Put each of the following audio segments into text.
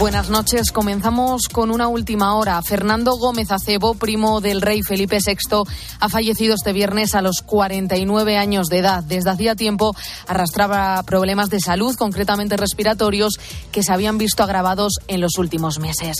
Buenas noches. Comenzamos con una última hora. Fernando Gómez Acebo, primo del rey Felipe VI, ha fallecido este viernes a los 49 años de edad. Desde hacía tiempo arrastraba problemas de salud, concretamente respiratorios, que se habían visto agravados en los últimos meses.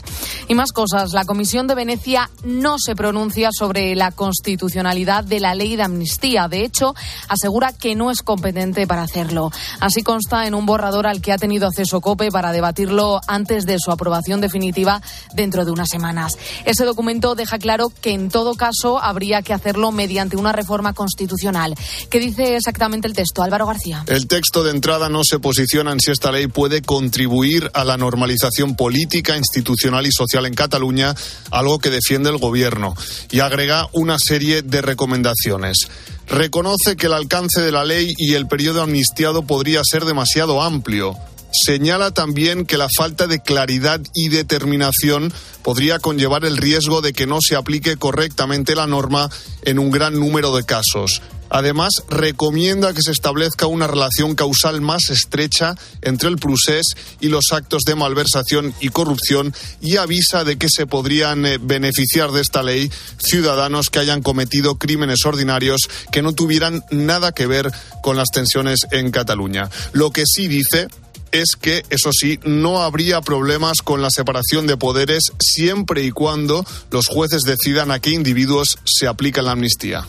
Y más cosas. La Comisión de Venecia no se pronuncia sobre la constitucionalidad de la ley de amnistía. De hecho, asegura que no es competente para hacerlo. Así consta en un borrador al que ha tenido acceso COPE para debatirlo antes de de su aprobación definitiva dentro de unas semanas. Ese documento deja claro que en todo caso habría que hacerlo mediante una reforma constitucional. ¿Qué dice exactamente el texto, Álvaro García? El texto de entrada no se posiciona en si esta ley puede contribuir a la normalización política, institucional y social en Cataluña, algo que defiende el Gobierno, y agrega una serie de recomendaciones reconoce que el alcance de la ley y el periodo amnistiado podría ser demasiado amplio. Señala también que la falta de claridad y determinación podría conllevar el riesgo de que no se aplique correctamente la norma en un gran número de casos. Además, recomienda que se establezca una relación causal más estrecha entre el procés y los actos de malversación y corrupción y avisa de que se podrían eh, beneficiar de esta ley ciudadanos que hayan cometido crímenes ordinarios que no tuvieran nada que ver con las tensiones en Cataluña. Lo que sí dice es que, eso sí, no habría problemas con la separación de poderes siempre y cuando los jueces decidan a qué individuos se aplica la amnistía.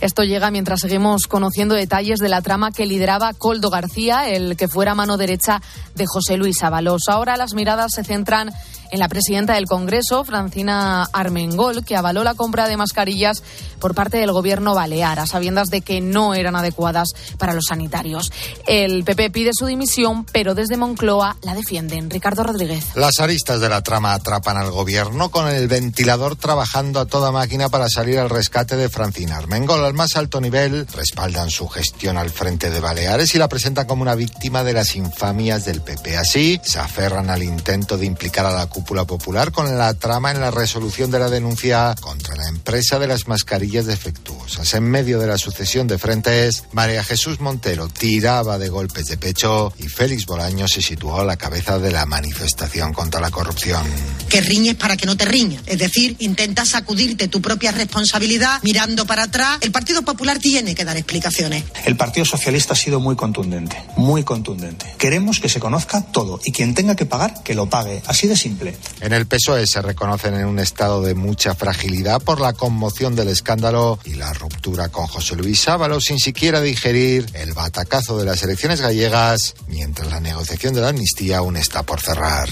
Esto llega mientras seguimos conociendo detalles de la trama que lideraba Coldo García, el que fuera mano derecha de José Luis Ábalos. Ahora las miradas se centran en la presidenta del Congreso, Francina Armengol, que avaló la compra de mascarillas por parte del gobierno balear, a sabiendas de que no eran adecuadas para los sanitarios. El PP pide su dimisión, pero desde Moncloa la defienden. Ricardo Rodríguez. Las aristas de la trama atrapan al gobierno con el ventilador trabajando a toda máquina para salir al rescate de Francina Armengol. Al más alto nivel respaldan su gestión al frente de Baleares y la presentan como una víctima de las infamias del PP. Así se aferran al intento de implicar a la cúpula popular con la trama en la resolución de la denuncia contra la empresa de las mascarillas defectuosas. En medio de la sucesión de frentes, María Jesús Montero tiraba de golpes de pecho y Félix Bolaño se situó a la cabeza de la manifestación contra la corrupción. Que riñes para que no te riñas. Es decir, intentas sacudirte tu propia responsabilidad mirando para atrás. El Partido Popular tiene que dar explicaciones. El Partido Socialista ha sido muy contundente, muy contundente. Queremos que se conozca todo y quien tenga que pagar, que lo pague. Así de simple. En el PSOE se reconocen en un estado de mucha fragilidad por la conmoción del escándalo y la ruptura con José Luis Ábalos sin siquiera digerir el batacazo de las elecciones gallegas, mientras la negociación de la amnistía aún está por cerrar.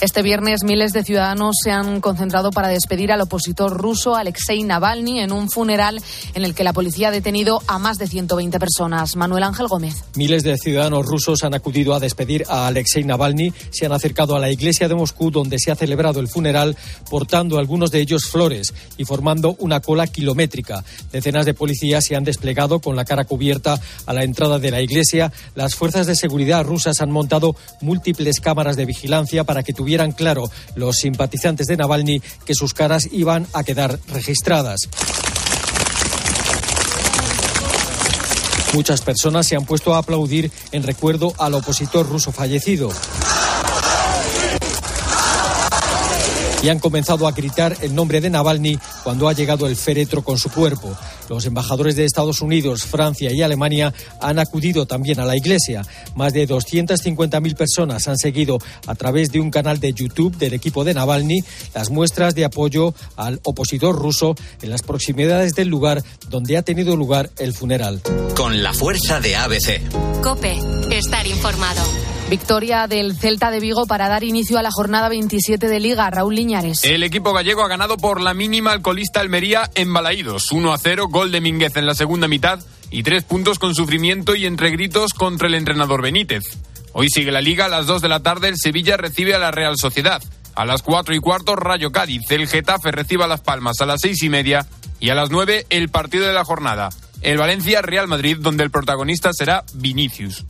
Este viernes miles de ciudadanos se han concentrado para despedir al opositor ruso Alexei Navalny en un funeral en el que la policía ha detenido a más de 120 personas. Manuel Ángel Gómez. Miles de ciudadanos rusos han acudido a despedir a Alexei Navalny, se han acercado a la iglesia de Moscú donde se ha celebrado el funeral portando algunos de ellos flores y formando una cola kilométrica. Decenas de policías se han desplegado con la cara cubierta a la entrada de la iglesia. Las fuerzas de seguridad rusas han montado múltiples cámaras de vigilancia para que tuvieran tuvieran claro los simpatizantes de Navalny que sus caras iban a quedar registradas. Muchas personas se han puesto a aplaudir en recuerdo al opositor ruso fallecido. Y han comenzado a gritar el nombre de Navalny cuando ha llegado el féretro con su cuerpo. Los embajadores de Estados Unidos, Francia y Alemania han acudido también a la iglesia. Más de 250.000 personas han seguido a través de un canal de YouTube del equipo de Navalny las muestras de apoyo al opositor ruso en las proximidades del lugar donde ha tenido lugar el funeral. Con la fuerza de ABC. Cope, estar informado. Victoria del Celta de Vigo para dar inicio a la jornada 27 de Liga. Raúl Liñares. El equipo gallego ha ganado por la mínima al colista Almería en Balaídos. 1 a 0, gol de Mínguez en la segunda mitad y tres puntos con sufrimiento y entre gritos contra el entrenador Benítez. Hoy sigue la Liga. A las 2 de la tarde el Sevilla recibe a la Real Sociedad. A las 4 y cuarto Rayo Cádiz. El Getafe recibe a Las Palmas a las 6 y media. Y a las 9 el partido de la jornada. El Valencia Real Madrid donde el protagonista será Vinicius.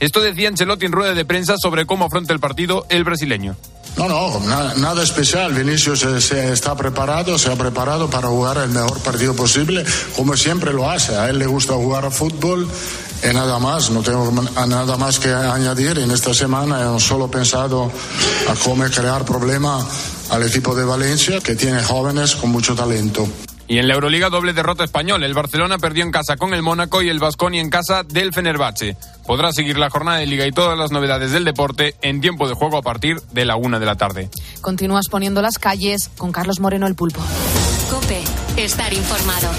Esto decía Ancelotti en rueda de prensa sobre cómo afronta el partido el brasileño. No, no, nada, especial. Vinicius se, está preparado, se ha preparado para jugar el mejor partido posible, como siempre lo hace. A él le gusta jugar a fútbol y nada más. No tengo nada más que añadir. En esta semana hemos solo pensado a cómo crear problemas al equipo de Valencia, que tiene jóvenes con mucho talento. Y en la Euroliga doble derrota español. El Barcelona perdió en casa con el Mónaco y el Vasconi en casa del Fenerbahce. Podrá seguir la jornada de liga y todas las novedades del deporte en tiempo de juego a partir de la una de la tarde. Continúas poniendo las calles con Carlos Moreno el Pulpo. Cope, estar informado.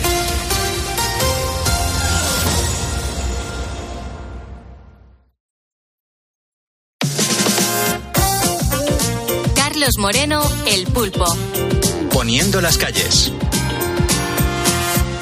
Carlos Moreno el Pulpo. Poniendo las calles.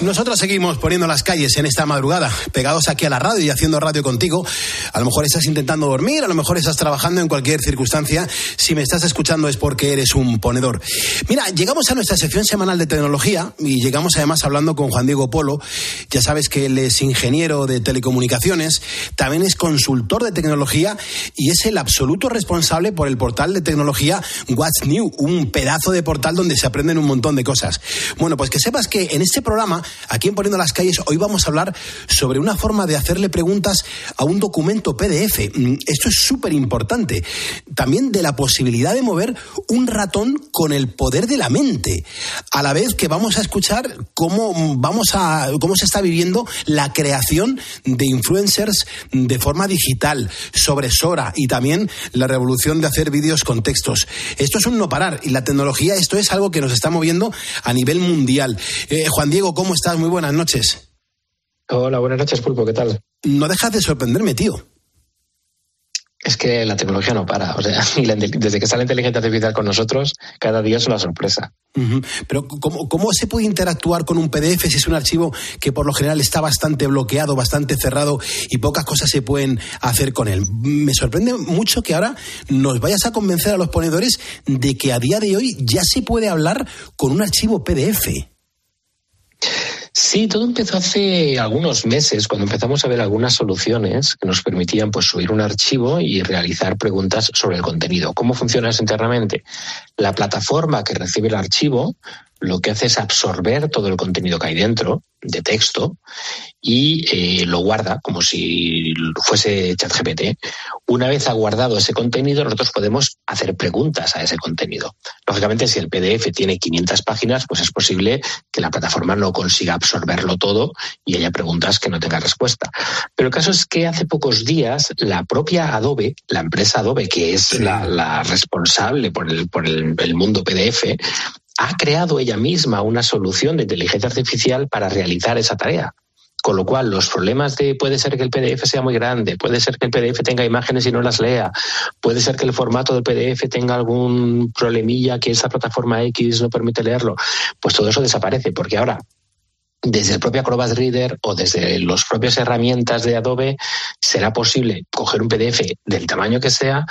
Nosotros seguimos poniendo las calles en esta madrugada, pegados aquí a la radio y haciendo radio contigo. A lo mejor estás intentando dormir, a lo mejor estás trabajando en cualquier circunstancia. Si me estás escuchando es porque eres un ponedor. Mira, llegamos a nuestra sección semanal de tecnología y llegamos además hablando con Juan Diego Polo. Ya sabes que él es ingeniero de telecomunicaciones, también es consultor de tecnología y es el absoluto responsable por el portal de tecnología What's New, un pedazo de portal donde se aprenden un montón de cosas. Bueno, pues que sepas que en este programa Aquí en Poniendo las Calles hoy vamos a hablar sobre una forma de hacerle preguntas a un documento PDF. Mm, esto es súper importante. También de la posibilidad de mover un ratón con el poder de la mente. A la vez que vamos a escuchar cómo, vamos a, cómo se está viviendo la creación de influencers de forma digital, sobre Sora y también la revolución de hacer vídeos con textos. Esto es un no parar y la tecnología, esto es algo que nos está moviendo a nivel mundial. Eh, Juan Diego, ¿cómo estás? Muy buenas noches. Hola, buenas noches, Pulpo, ¿qué tal? No dejas de sorprenderme, tío. Es que la tecnología no para. O sea, desde que está la inteligencia artificial con nosotros, cada día es una sorpresa. Pero, ¿cómo, ¿cómo, se puede interactuar con un PDF si es un archivo que por lo general está bastante bloqueado, bastante cerrado y pocas cosas se pueden hacer con él? Me sorprende mucho que ahora nos vayas a convencer a los ponedores de que a día de hoy ya se puede hablar con un archivo PDF. Sí, todo empezó hace algunos meses, cuando empezamos a ver algunas soluciones que nos permitían pues, subir un archivo y realizar preguntas sobre el contenido. ¿Cómo funciona eso internamente? La plataforma que recibe el archivo lo que hace es absorber todo el contenido que hay dentro de texto y eh, lo guarda como si fuese ChatGPT. Una vez ha guardado ese contenido, nosotros podemos hacer preguntas a ese contenido. Lógicamente, si el PDF tiene 500 páginas, pues es posible que la plataforma no consiga absorberlo todo y haya preguntas que no tengan respuesta. Pero el caso es que hace pocos días la propia Adobe, la empresa Adobe, que es la, responsable por el, por el mundo PDF, ha creado ella misma una solución de inteligencia artificial para realizar esa tarea. Con lo cual, los problemas de puede ser que el PDF sea muy grande, puede ser que el PDF tenga imágenes y no las lea, puede ser que el formato del PDF tenga algún problemilla que esa plataforma X no permite leerlo, pues todo eso desaparece, porque ahora desde el propio Acrobat Reader o desde las propias herramientas de Adobe será posible coger un PDF del tamaño que sea,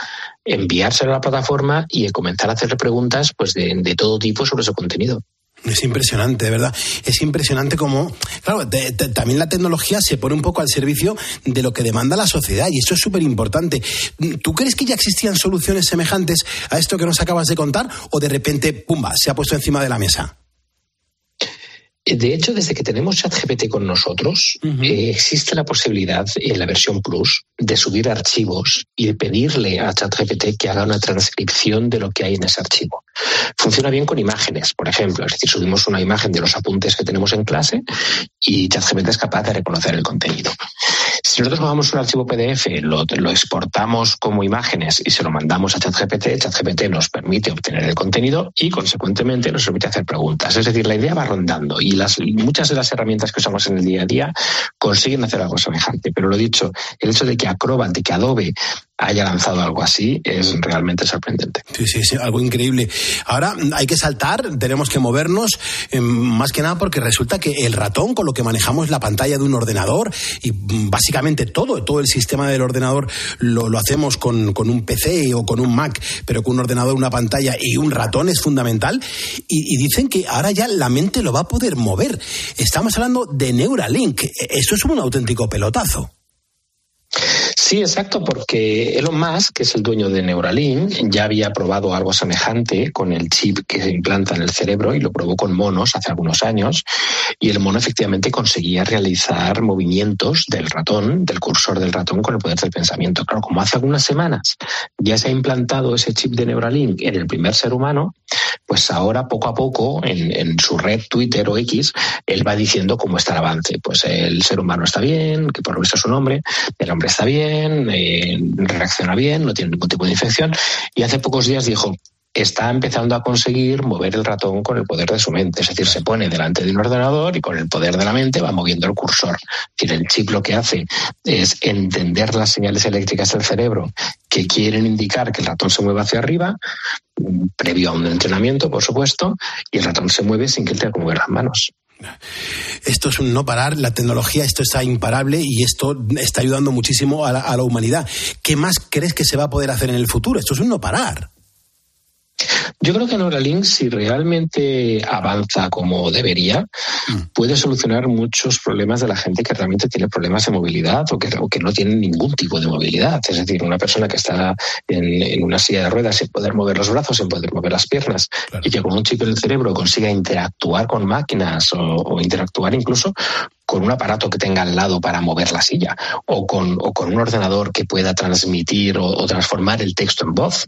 enviárselo a la plataforma y comenzar a hacerle preguntas pues de, todo tipo sobre su contenido. Es impresionante, ¿verdad? Es impresionante como, claro, también la tecnología se pone un poco al servicio de lo que demanda la sociedad y esto es súper importante. ¿Tú crees que ya existían soluciones semejantes a esto que nos acabas de contar o de repente, pumba, se ha puesto encima de la mesa? De hecho, desde que tenemos ChatGPT con nosotros, eh, existe la posibilidad en la versión Plus de subir archivos y de pedirle a ChatGPT que haga una transcripción de lo que hay en ese archivo. Funciona bien con imágenes, por ejemplo. Es decir, subimos una imagen de los apuntes que tenemos en clase y ChatGPT es capaz de reconocer el contenido. Si nosotros tomamos un archivo PDF, lo, exportamos como imágenes y se lo mandamos a ChatGPT, ChatGPT nos permite obtener el contenido y, consecuentemente, nos permite hacer preguntas. Es decir, la idea va rondando y muchas de las herramientas que usamos en el día a día consiguen hacer algo semejante. Pero lo dicho, el hecho de que Acrobat, de que Adobe haya lanzado algo así es realmente sorprendente. Sí, sí, sí, algo increíble. Ahora hay que saltar, tenemos que movernos, eh, más que nada porque resulta que el ratón con lo que manejamos la pantalla de un ordenador y básicamente todo, todo el sistema del ordenador lo, lo hacemos con, con, un PC o con un Mac, pero con un ordenador, una pantalla y un ratón es fundamental. Y, y dicen que ahora ya la mente lo va a poder mover. Estamos hablando de Neuralink. Esto es un auténtico pelotazo. Sí, exacto, porque Elon Musk, que es el dueño de Neuralink, ya había probado algo semejante con el chip que se implanta en el cerebro y lo probó con monos hace algunos años. Y el mono efectivamente conseguía realizar movimientos del ratón, del cursor del ratón, con el poder del pensamiento. Claro, como hace algunas semanas ya se ha implantado ese chip de Neuralink en el primer ser humano, pues ahora poco a poco en, su red Twitter o X, él va diciendo cómo está el avance. Pues el ser humano está bien, que por lo visto es un hombre, el hombre está bien eh, reacciona bien, no tiene ningún tipo de infección. Y hace pocos días dijo, está empezando a conseguir mover el ratón con el poder de su mente. Es decir, se pone delante de un ordenador y con el poder de la mente va moviendo el cursor. Es decir, el chip lo que hace es entender las señales eléctricas del cerebro que quieren indicar que el ratón se mueva hacia arriba, previo a un entrenamiento, por supuesto, y el ratón se mueve sin que él tenga que mover las manos. Esto es un no parar, la tecnología, esto está imparable y esto está ayudando muchísimo a la, a la humanidad. ¿Qué más crees que se va a poder hacer en el futuro? Esto es un no parar. Yo creo que Neuralink, si realmente avanza como debería, puede solucionar muchos problemas de la gente que realmente tiene problemas de movilidad o que, o que no tiene ningún tipo de movilidad. Es decir, una persona que está en, en una silla de ruedas sin poder mover los brazos, sin poder mover las piernas, y que con un chip en el cerebro consiga interactuar con máquinas o, o interactuar incluso con un aparato que tenga al lado para mover la silla o con, o con un ordenador que pueda transmitir o, transformar el texto en voz.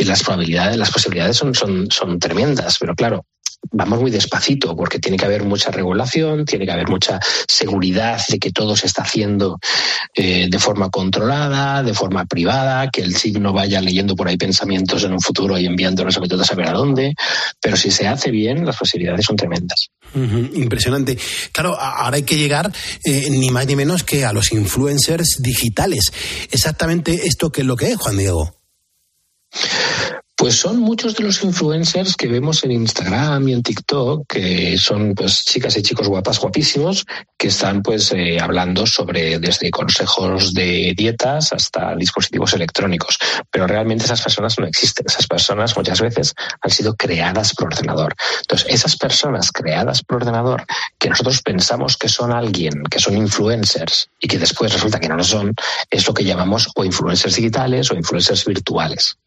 Las probabilidades, las posibilidades son, son tremendas, pero claro, vamos muy despacito porque tiene que haber mucha regulación, tiene que haber mucha seguridad de que todo se está haciendo eh, de forma controlada, de forma privada, que el SIG no vaya leyendo por ahí pensamientos en un futuro y enviándolos a a saber a dónde. Pero si se hace bien, las posibilidades son tremendas. Impresionante. Claro, ahora hay que llegar eh, ni más ni menos que a los influencers digitales. Exactamente esto que es lo que es, Juan Diego. Pues son muchos de los influencers que vemos en Instagram y en TikTok, que son pues chicas y chicos guapas, guapísimos, que están pues eh, hablando sobre desde consejos de dietas hasta dispositivos electrónicos. Pero realmente esas personas no existen. Esas personas muchas veces han sido creadas por ordenador. Entonces, esas personas creadas por ordenador, que nosotros pensamos que son alguien, que son influencers, y que después resulta que no lo son, es lo que llamamos o influencers digitales o influencers virtuales.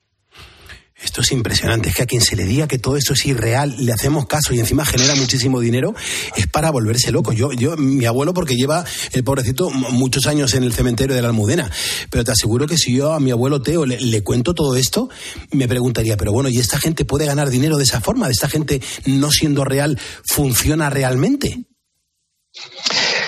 Esto es impresionante, es que a quien se le diga que todo esto es irreal, le hacemos caso y encima genera muchísimo dinero, es para volverse loco. Yo, yo, mi abuelo, porque lleva el pobrecito muchos años en el cementerio de la Almudena, pero te aseguro que si yo a mi abuelo Teo le, le cuento todo esto, me preguntaría, pero bueno, ¿y esta gente puede ganar dinero de esa forma? ¿De esta gente no siendo real funciona realmente?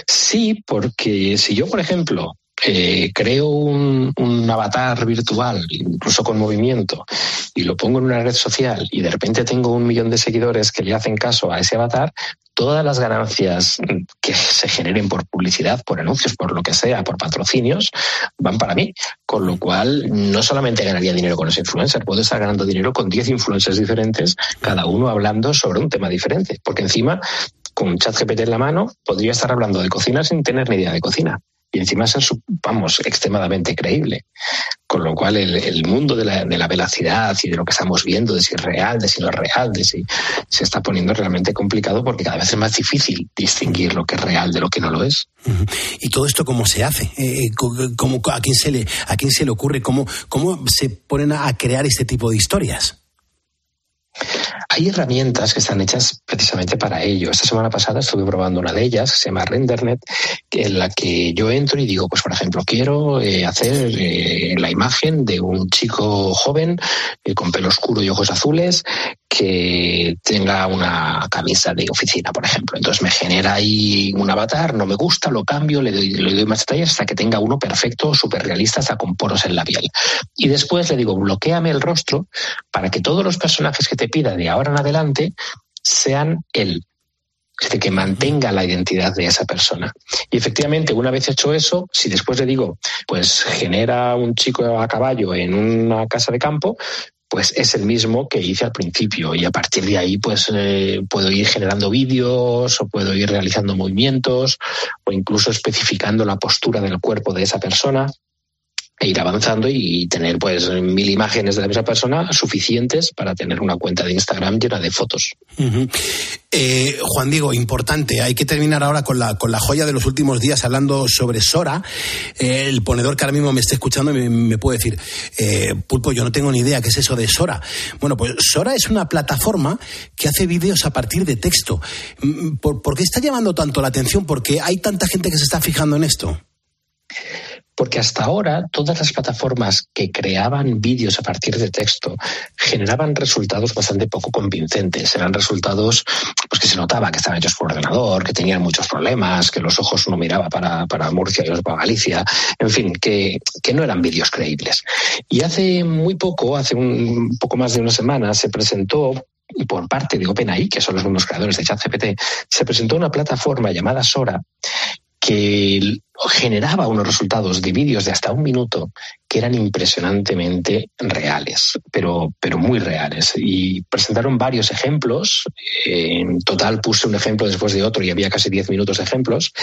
Sí, porque si yo, por ejemplo, eh, creo un, un, avatar virtual, incluso con movimiento, y lo pongo en una red social y de repente tengo un millón de seguidores que le hacen caso a ese avatar, todas las ganancias que se generen por publicidad, por anuncios, por lo que sea, por patrocinios, van para mí. Con lo cual, no solamente ganaría dinero con ese influencer, puedo estar ganando dinero con 10 influencers diferentes, cada uno hablando sobre un tema diferente. Porque encima, con ChatGPT en la mano, podría estar hablando de cocina sin tener ni idea de cocina y encima ser, vamos, extremadamente creíble. Con lo cual el, el mundo de la, de la, velocidad y de lo que estamos viendo, de si es real, de si no es real, de si se está poniendo realmente complicado porque cada vez es más difícil distinguir lo que es real de lo que no lo es. ¿Y todo esto cómo se hace? Eh, ¿cómo, a, quién se le, ¿A quién se le ocurre? ¿Cómo, cómo se ponen a crear este tipo de historias? Hay herramientas que están hechas precisamente para ello. Esta semana pasada estuve probando una de ellas, se llama RenderNet, en la que yo entro y digo, pues por ejemplo, quiero eh, hacer eh, la imagen de un chico joven eh, con pelo oscuro y ojos azules que tenga una camisa de oficina, por ejemplo. Entonces me genera ahí un avatar, no me gusta, lo cambio, le doy, le doy más detalles hasta que tenga uno perfecto, súper realista, hasta con poros en la piel. Y después le digo, bloqueame el rostro para que todos los personajes que te pida de ahora en adelante sean él. Es decir, que mantenga la identidad de esa persona. Y efectivamente, una vez hecho eso, si después le digo, pues genera un chico a caballo en una casa de campo, pues es el mismo que hice al principio. Y a partir de ahí pues eh, puedo ir generando vídeos o puedo ir realizando movimientos o incluso especificando la postura del cuerpo de esa persona e ir avanzando y tener pues mil imágenes de la misma persona suficientes para tener una cuenta de Instagram llena de fotos. Eh, Juan Diego, importante, hay que terminar ahora con la, con la joya de los últimos días hablando sobre Sora. Eh, el ponedor que ahora mismo me está escuchando me, puede decir, eh, Pulpo, yo no tengo ni idea qué es eso de Sora. Bueno, pues Sora es una plataforma que hace vídeos a partir de texto. Mm, ¿Por, ¿Por qué está llamando tanto la atención? Porque hay tanta gente que se está fijando en esto. Porque hasta ahora todas las plataformas que creaban vídeos a partir de texto generaban resultados bastante poco convincentes. Eran resultados pues, que se notaba que estaban hechos por ordenador, que tenían muchos problemas, que los ojos uno miraba para, para Murcia y otro para Galicia. En fin, que, que no eran vídeos creíbles. Y hace muy poco, hace un poco más de una semana, se presentó por parte de OpenAI, que son los mismos creadores de ChatGPT, se presentó una plataforma llamada Sora que generaba unos resultados de vídeos de hasta un minuto que eran impresionantemente reales, pero, pero muy reales. Y presentaron varios ejemplos. En total puse un ejemplo después de otro y había casi 10 minutos de ejemplos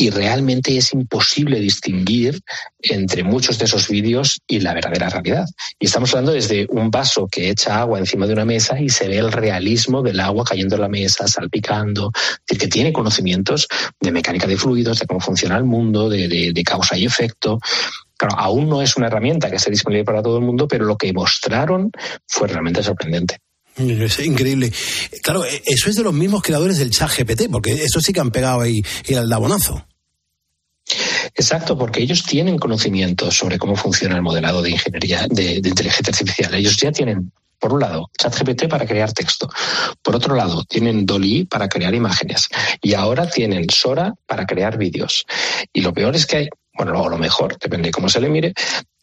y realmente es imposible distinguir entre muchos de esos vídeos y la verdadera realidad. Y estamos hablando desde un vaso que echa agua encima de una mesa y se ve el realismo del agua cayendo en la mesa, salpicando, es decir, que tiene conocimientos de mecánica de fluidos, de cómo funciona el mundo, de, de causa y efecto. Claro, aún no es una herramienta que esté disponible para todo el mundo, pero lo que mostraron fue realmente sorprendente. Es increíble. Claro, e, eso es de los mismos creadores del chat GPT, porque eso sí que han pegado ahí el aldabonazo. Exacto, porque ellos tienen conocimiento sobre cómo funciona el modelado de ingeniería de, inteligencia artificial. Ellos ya tienen por un lado, ChatGPT para crear texto. Por otro lado, tienen Dolly para crear imágenes. Y ahora tienen Sora para crear vídeos. Y lo peor es que hay, bueno, o lo mejor, depende de cómo se le mire,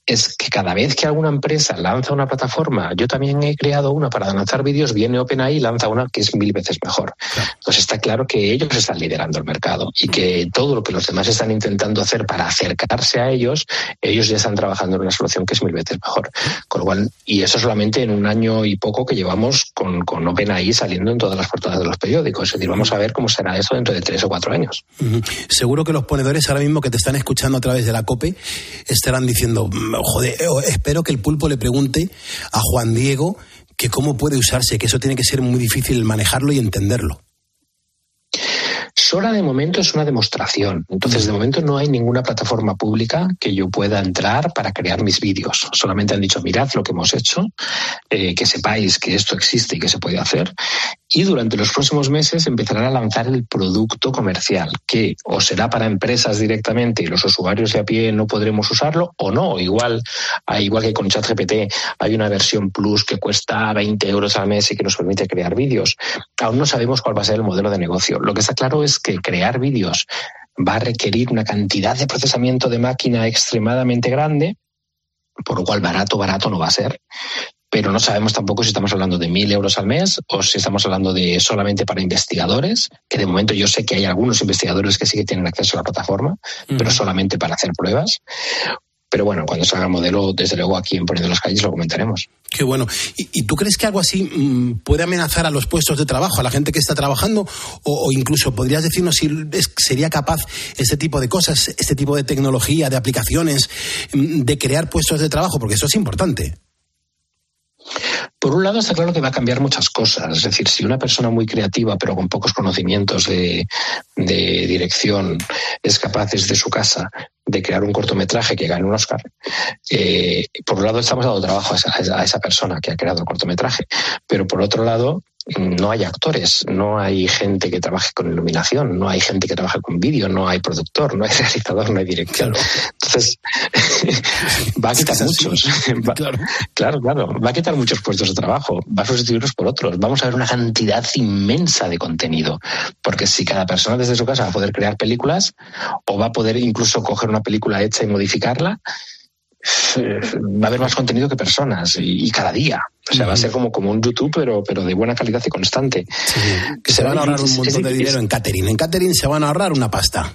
es que cada vez que alguna empresa lanza una plataforma, yo también he creado una para lanzar vídeos, viene OpenAI y lanza una que es mil veces mejor. Entonces está claro que ellos están liderando el mercado y que todo lo que los demás están intentando hacer para acercarse a ellos, ellos ya están trabajando en una solución que es mil veces mejor. Con lo cual, y eso solamente en un año y poco que llevamos con, con OpenAI saliendo en todas las portadas de los periódicos. Es decir, vamos a ver cómo será eso dentro de tres o cuatro años. Seguro que los ponedores ahora mismo que te están escuchando a través de la COPE estarán diciendo joder, eh, espero que el pulpo le pregunte a Juan Diego que cómo puede usarse, que eso tiene que ser muy difícil manejarlo y entenderlo. Sola de momento es una demostración. Entonces, de momento no hay ninguna plataforma pública que yo pueda entrar para crear mis vídeos. Solamente han dicho, mirad lo que hemos hecho, eh, que sepáis que esto existe y que se puede hacer. Y durante los próximos meses empezarán a lanzar el producto comercial, que o será para empresas directamente y los usuarios de a pie no podremos usarlo, o no. Igual, igual que con ChatGPT hay una versión Plus que cuesta 20 euros al mes y que nos permite crear vídeos. Aún no sabemos cuál va a ser el modelo de negocio. Lo que está claro es que crear vídeos va a requerir una cantidad de procesamiento de máquina extremadamente grande, por lo cual barato, barato no va a ser. Pero no sabemos tampoco si estamos hablando de mil euros al mes o si estamos hablando de solamente para investigadores, que de momento yo sé que hay algunos investigadores que sí que tienen acceso a la plataforma, pero solamente para hacer pruebas, pero bueno, cuando salga el modelo, desde luego aquí en Poniendo las Calles lo comentaremos. Qué bueno. ¿Y, tú crees que algo así mm, puede amenazar a los puestos de trabajo, a la gente que está trabajando? O, incluso podrías decirnos si sería capaz este tipo de cosas, este tipo de tecnología, de aplicaciones, mm, de crear puestos de trabajo? Porque eso es importante. Por un lado, está claro que va a cambiar muchas cosas. Es decir, si una persona muy creativa, pero con pocos conocimientos de, dirección, es capaz desde su casa de crear un cortometraje que gane un Oscar, eh, por un lado estamos dando trabajo a esa, persona que ha creado el cortometraje, pero por otro lado no hay actores, no hay gente que trabaje con iluminación, no hay gente que trabaje con vídeo, no hay productor, no hay realizador, no hay director. Entonces, va a quitar muchos. claro. claro, claro, va a quitar muchos puestos de trabajo, va a sustituirlos por otros. Vamos a ver una cantidad inmensa de contenido, porque si cada persona desde su casa va a poder crear películas o va a poder incluso coger una película hecha y modificarla, va a haber más contenido que personas y, cada día. O sea, va a ser como, como un YouTube, pero, pero de buena calidad y constante. Que se van a ahorrar un montón de dinero en catering. En catering se van a ahorrar una pasta.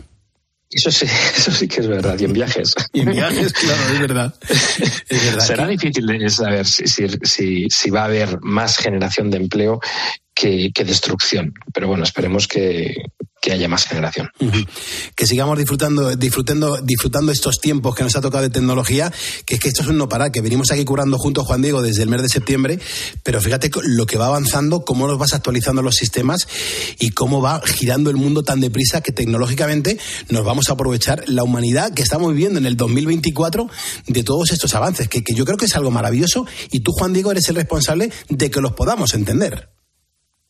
Eso sí, eso sí que es verdad. Y en viajes. Y en viajes, claro, es verdad. Será difícil de saber si, si, si, va a haber más generación de empleo que, destrucción. Pero bueno, esperemos que, haya más generación. Que sigamos disfrutando, disfrutando, disfrutando estos tiempos que nos ha tocado de tecnología, que es que esto es un no parar, que venimos aquí curando junto a Juan Diego desde el mes de septiembre, pero fíjate lo que va avanzando, cómo nos vas actualizando los sistemas y cómo va girando el mundo tan deprisa que tecnológicamente nos vamos a aprovechar la humanidad que estamos viviendo en el 2024 de todos estos avances, que, que yo creo que es algo maravilloso y tú, Juan Diego, eres el responsable de que los podamos entender.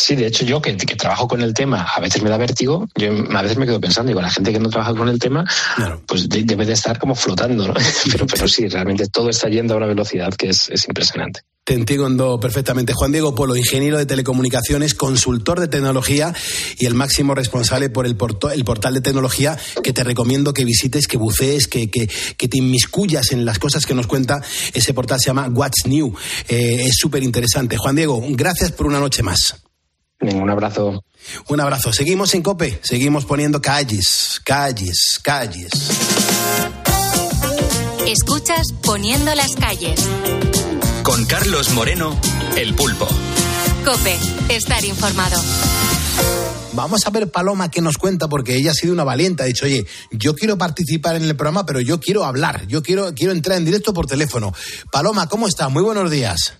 Sí, de hecho yo que, trabajo con el tema, a veces me da vértigo, yo a veces me quedo pensando, digo, la gente que no trabaja con el tema, pues debe de estar como flotando, ¿no? pero, pero sí, realmente todo está yendo a una velocidad que es, es impresionante. Te entiendo perfectamente. Juan Diego Polo, ingeniero de telecomunicaciones, consultor de tecnología y el máximo responsable por el, el portal de tecnología que te recomiendo que visites, que bucees, que, que, que te inmiscuyas en las cosas que nos cuenta ese portal. Se llama What's New. Eh, es súper interesante. Juan Diego, gracias por una noche más. Un abrazo. Un abrazo. Seguimos en COPE, seguimos poniendo calles, calles, calles. Escuchas Poniendo las calles. Con Carlos Moreno, El Pulpo. COPE, estar informado. Vamos a ver Paloma qué nos cuenta, porque ella ha sido una valiente. Ha dicho, oye, yo quiero participar en el programa, pero yo quiero hablar. Yo quiero, quiero entrar en directo por teléfono. Paloma, ¿cómo estás? Muy buenos días.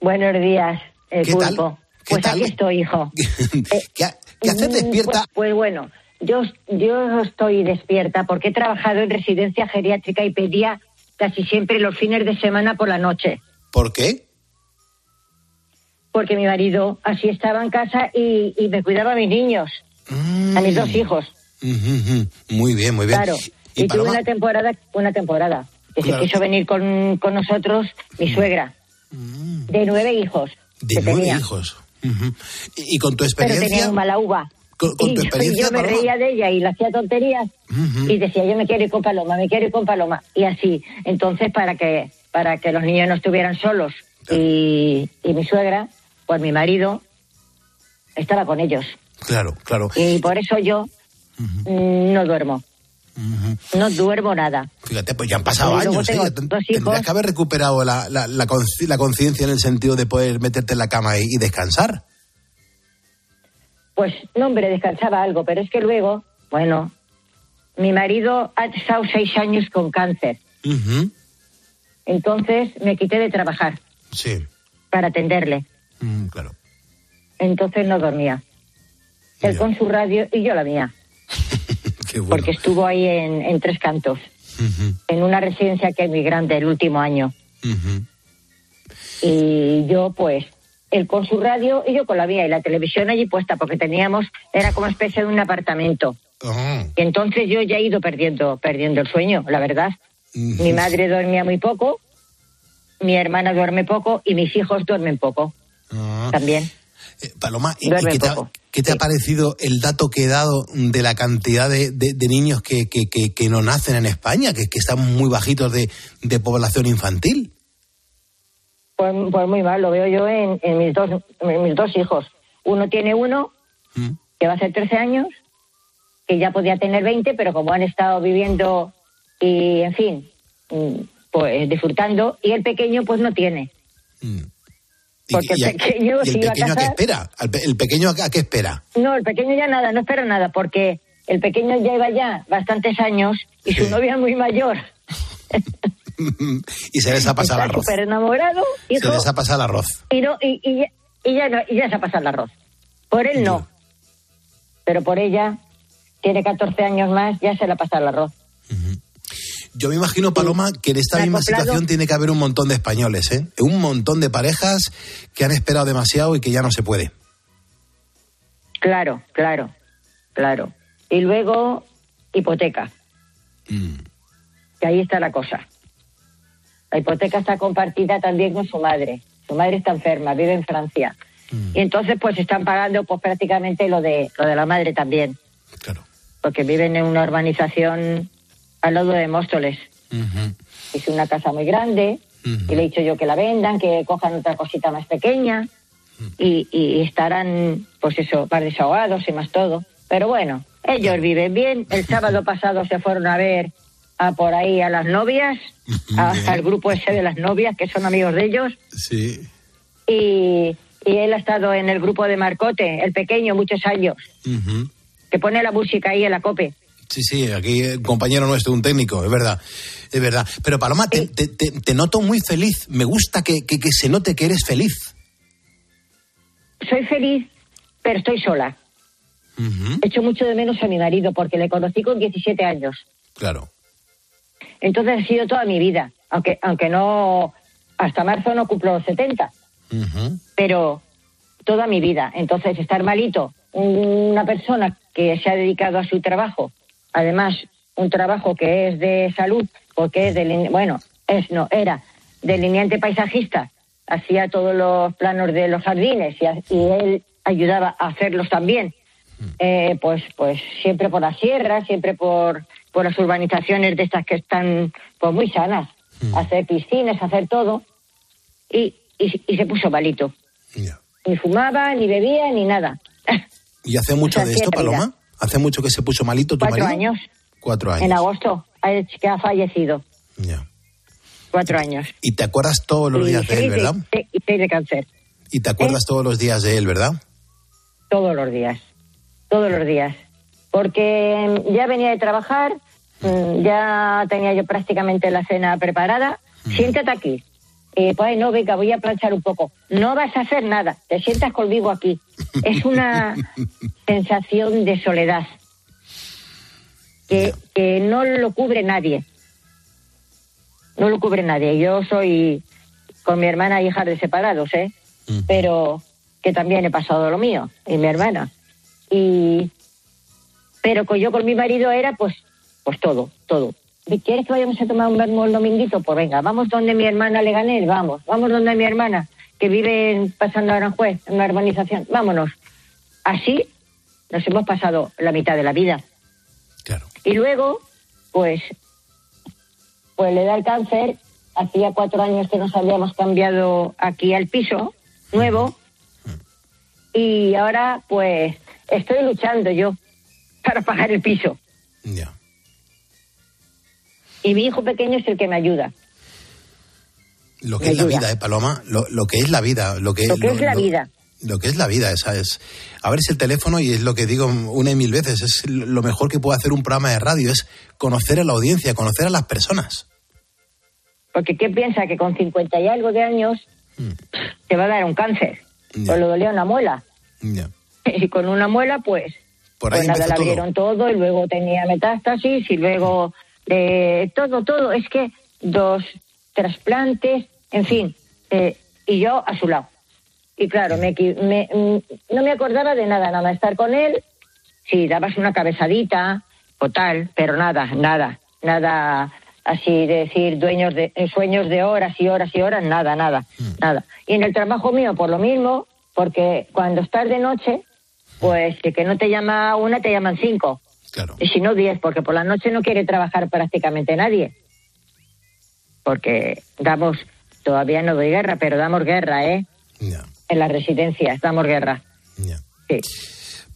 Buenos días, el ¿Qué pulpo. Pues tal? aquí estoy, hijo. ¿Qué, qué haces despierta? Pues, pues bueno, yo, yo estoy despierta porque he trabajado en residencia geriátrica y pedía casi siempre los fines de semana por la noche. ¿Por qué? Porque mi marido así estaba en casa y, y me cuidaba a mis niños, a mis dos hijos. Ujú, ujú. Muy bien, muy bien. Claro. Y, Y, tuve una temporada, una temporada, que Claro. se quiso venir con, con nosotros mi suegra, de nueve hijos. de nueve tenía. hijos. Ujú. Y y con tu Pero tenía experiencia, un mala uva. con, con y tu yo- experiencia, yo, me Paloma, reía de ella y le hacía tonterías. Y decía yo me quiero ir con Paloma, me quiero ir con Paloma y así. Entonces para que para que los niños no estuvieran solos. Y, y mi suegra, pues mi marido estaba con ellos. Claro, claro. y por eso yo mm, no duermo, no duermo nada. Fíjate, pues ya han pasado Y años. ¿eh? Tendrías que haber recuperado la, la, la consci- la conciencia en el sentido de poder meterte en la cama y, y descansar. Pues no hombre descansaba algo, pero es que luego, bueno, mi marido ha estado seis años con cáncer, entonces me quité de trabajar Sí, para atenderle. Mm, claro. entonces no dormía. Él con su radio y yo la mía, bueno. porque estuvo ahí en, en Tres Cantos, en una residencia que es muy grande el último año. Y yo, pues, él con su radio y yo con la mía, y la televisión allí puesta, porque teníamos, era como especie de un apartamento. Y entonces yo ya he ido perdiendo, perdiendo el sueño, la verdad. Mi madre dormía muy poco, mi hermana duerme poco y mis hijos duermen poco Ah. también. Eh, Paloma, ¿y, qué, te ha, qué te ha parecido el dato que he dado de la cantidad de, de- de niños que, que, que- que no nacen en España, que, que están muy bajitos de, de población infantil? Pues, pues muy mal, lo veo yo en, en mis, dos, en mis dos hijos. Uno tiene uno, Mm. que va a ser 13 años, que ya podía tener 20, pero como han estado viviendo y, en fin, mm, pues disfrutando, y el pequeño pues no tiene. ¿Y, Porque el y a- pequeño y se el iba a pequeño a qué espera? ¿Al pe- ¿El pequeño a qué espera? No, el pequeño ya nada, no espera nada, porque el pequeño lleva ya bastantes años y su novia es muy mayor. y se les ha pasado el arroz. súper enamorado, Se hijo, les ha pasado el arroz. y, no, y, y ya, y ya no, y ya se ha pasado el arroz. Por él no, pero por ella, tiene 14 años más, ya se le ha pasado el arroz. Yo me imagino, Paloma, que en esta misma situación tiene que haber un montón de españoles, ¿eh? Un montón de parejas que han esperado demasiado y que ya no se puede. Claro, claro, claro. Y luego, hipoteca. Mm. Que ahí está la cosa. La hipoteca está compartida también con su madre. Su madre está enferma, vive en Francia. Mm. Y entonces, pues están pagando pues prácticamente lo de lo de la madre también. Claro. Porque viven en una urbanización al lado de Móstoles. Es una casa muy grande. Y le he dicho yo que la vendan, que cojan otra cosita más pequeña. Y, y estarán, pues eso, más desahogados y más todo. Pero bueno, ellos viven bien. El sábado pasado se fueron a ver a por ahí a las novias, a- al grupo ese de las novias, que son amigos de ellos. Sí. Y, y él ha estado en el grupo de Marcote, el pequeño, muchos años, que pone la música ahí en la COPE. Sí, sí, aquí eh, compañero nuestro, un técnico, es verdad, es verdad. Pero Paloma, te, te- te- te noto muy feliz. Me gusta que, que- que se note que eres feliz. Soy feliz, pero estoy sola. Echo mucho de menos a mi marido porque le conocí con 17 años. Claro. Entonces ha sido toda mi vida, aunque, aunque no, hasta marzo no cumplo los 70, pero toda mi vida. Entonces estar malito, una persona que se ha dedicado a su trabajo, además un trabajo que es de salud, porque es deline- bueno, es no, era delineante paisajista, hacía todos los planos de los jardines y, él ayudaba a hacerlos también. Eh, pues, pues siempre por las sierras, siempre por, por las urbanizaciones de estas que están pues muy sanas, hacer piscinas, hacer todo, y, y, y se puso malito. Ni fumaba, ni bebía, ni nada. ¿Y hace mucho O sea, de esto. Paloma? ¿Hace mucho que se puso malito tu Cuatro marido? años, Cuatro años. en agosto, ha- que ha fallecido. Cuatro años. Y te acuerdas todos los Y días de él, ¿verdad? y seis de cáncer, Y te acuerdas ¿Eh? todos los días de él, ¿verdad? todos los días, todos los días. Porque mm, ya venía de trabajar, mm, ya tenía yo prácticamente la cena preparada. Siéntate aquí. Eh, pues no, venga, voy a planchar un poco. No vas a hacer nada, te sientas conmigo aquí. Es una sensación de soledad que, que no lo cubre nadie. No lo cubre nadie. Yo soy con mi hermana hija de separados, ¿eh? Pero que también he pasado lo mío, y mi hermana. Y pero con yo con mi marido era pues pues todo, todo. ¿Quieres que vayamos a tomar un vermo el dominguito? Pues venga, vamos donde mi hermana Leganés, vamos. Vamos donde mi hermana, que vive pasando a Aranjuez, en una urbanización. Vámonos. Así nos hemos pasado la mitad de la vida. Y luego, pues, pues le da el cáncer. Hacía cuatro años que nos habíamos cambiado aquí al piso nuevo. Y ahora, pues, estoy luchando yo para pagar el piso. Y mi hijo pequeño es el que me ayuda. Lo que Me es la vida, ¿eh, Paloma? Lo, lo que es la vida. Lo que, Lo que es la vida. Lo que es la vida, esa es. A ver, es el teléfono y es lo que digo una y mil veces. Es lo mejor que puede hacer un programa de radio, es conocer a la audiencia, conocer a las personas. Porque ¿qué piensa? Que con 50 y algo de años te va a dar un cáncer. Pues le dolía una muela. Ya. Y con una muela, pues, Por ahí pues nada, todo. abrieron todo. y luego tenía metástasis y luego eh, todo, todo. Es que dos trasplantes, en fin. eh, y yo a su lado. Y claro, me, me- mm, no me acordaba de nada, nada más estar con él. Sí, dabas una cabezadita o tal, pero nada, nada, nada así de decir dueños de eh, sueños de horas y horas y horas, nada, nada, nada. Y en el trabajo mío por lo mismo, porque cuando estás de noche, pues que no te llama una, te llaman cinco. Y si no, diez, porque por la noche no quiere trabajar prácticamente nadie. Porque damos, todavía no doy guerra, pero damos guerra, ¿eh? En las residencias damos guerra. Sí.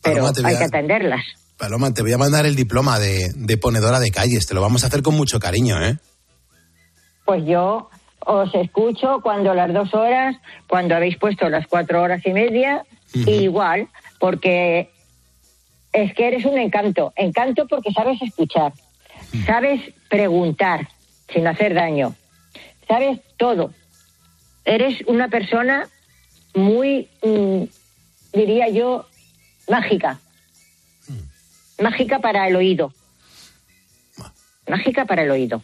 Paloma, te voy hay a- que atenderlas. Paloma, te voy a mandar el diploma de, de ponedora de calles. Te lo vamos a hacer con mucho cariño, ¿eh? Pues yo os escucho cuando las dos horas, cuando habéis puesto las cuatro horas y media, y igual, porque es que eres un encanto. Encanto porque sabes escuchar, sabes preguntar sin hacer daño, sabes todo. Eres una persona muy, mm, diría yo, mágica. Mágica para el oído. Mágica para el oído.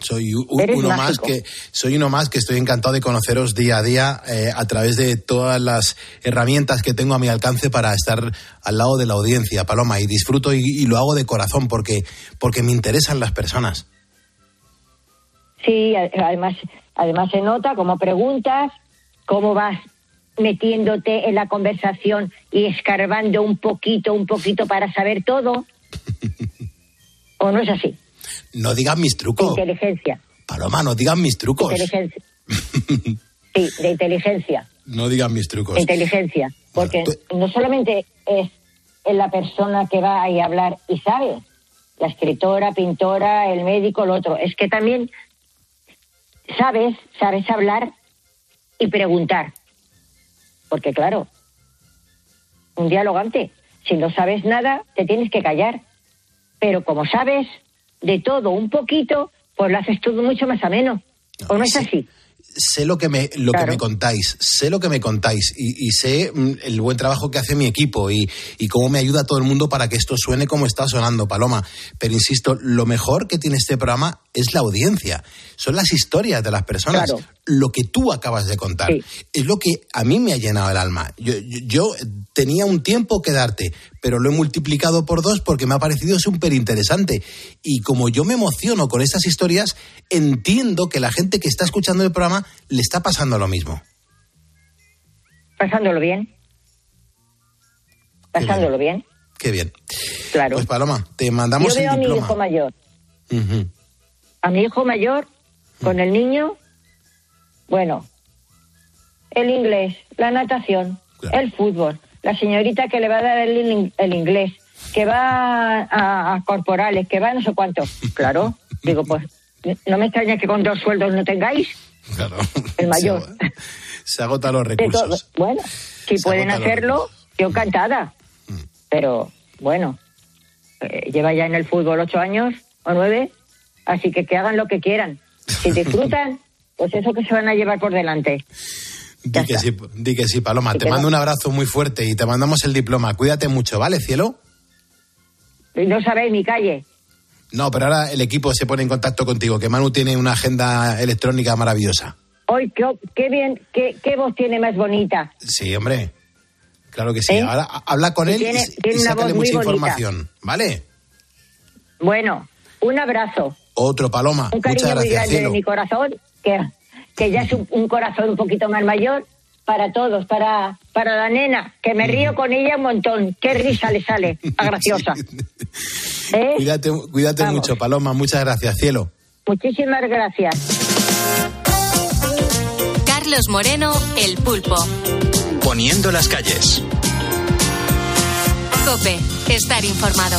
Soy uno más que soy uno más que estoy encantado de conoceros día a día eh, a través de todas las herramientas que tengo a mi alcance para estar al lado de la audiencia, Paloma, y disfruto y, y lo hago de corazón porque porque me interesan las personas. Sí, además, además se nota cómo preguntas, cómo vas metiéndote en la conversación y escarbando un poquito, un poquito para saber todo. ¿O no es así? No digan mis trucos, Inteligencia. Paloma, no digan mis trucos, Inteligencia. Sí, de inteligencia. no digan mis trucos. Inteligencia. Porque no solamente es la persona que va ahí a hablar y sabe, la escritora, pintora, el médico, el otro, es que también sabes, sabes hablar y preguntar. Porque claro, un dialogante, si no sabes nada, te tienes que callar. Pero como sabes de todo un poquito, pues lo haces todo mucho más ameno. ¿O no es así? sé lo que me lo que me contáis, sé lo que me contáis y, y sé mm, el buen trabajo que hace mi equipo y, y, cómo me ayuda todo el mundo para que esto suene como está sonando, Paloma. Pero insisto, lo mejor que tiene este programa es la audiencia, son las historias de las personas. Claro. Lo que tú acabas de contar Sí. es lo que a mí me ha llenado el alma. Yo, yo- yo tenía un tiempo que darte, pero lo he multiplicado por dos porque me ha parecido súper interesante. Y como yo me emociono con estas historias, entiendo que la gente que está escuchando el programa le está pasando lo mismo. Pasándolo bien. Pasándolo bien. Qué bien. Claro. Pues Paloma, te mandamos Yo veo a el mi diploma. hijo mayor. A mi hijo mayor, con el niño, bueno, el inglés, la natación, el fútbol, la señorita que le va a dar el, el inglés, que va a, a corporales, que va a no sé cuánto. Claro, digo, pues no me extraña que con dos sueldos no tengáis Claro. el mayor. Se agotan los recursos. Bueno, si Se pueden hacerlo, yo encantada. Pero bueno, eh, lleva ya en el fútbol ocho años o nueve, así que que hagan lo que quieran. Si disfrutan, pues eso que se van a llevar por delante. Di que, sí, di que sí, Paloma. Sí te mando no. un abrazo muy fuerte y te mandamos el diploma. Cuídate mucho, ¿vale, cielo? No sabéis mi calle. No, pero ahora el equipo se pone en contacto contigo, que Manu tiene una agenda electrónica maravillosa. Hoy, qué, qué bien, qué, qué voz tiene más bonita. Sí, hombre. Claro que sí. ¿Eh? Ahora ha- habla con Y él tiene- y, tiene y sácale muy mucha bonita. información. ¿Vale? Bueno, un abrazo, Otro, Paloma. un cariño Muchas muy gracias, grande de mi corazón, que, que ya es un, un corazón un poquito más mayor para todos, para, para la nena, que me río con ella un montón. Qué risa le sale, a graciosa. ¿Eh? Cuídate, cuídate Vamos. mucho, Paloma. Muchas gracias, cielo. Muchísimas gracias. Carlos Moreno, El Pulpo. Poniendo las calles. Cope, estar informado.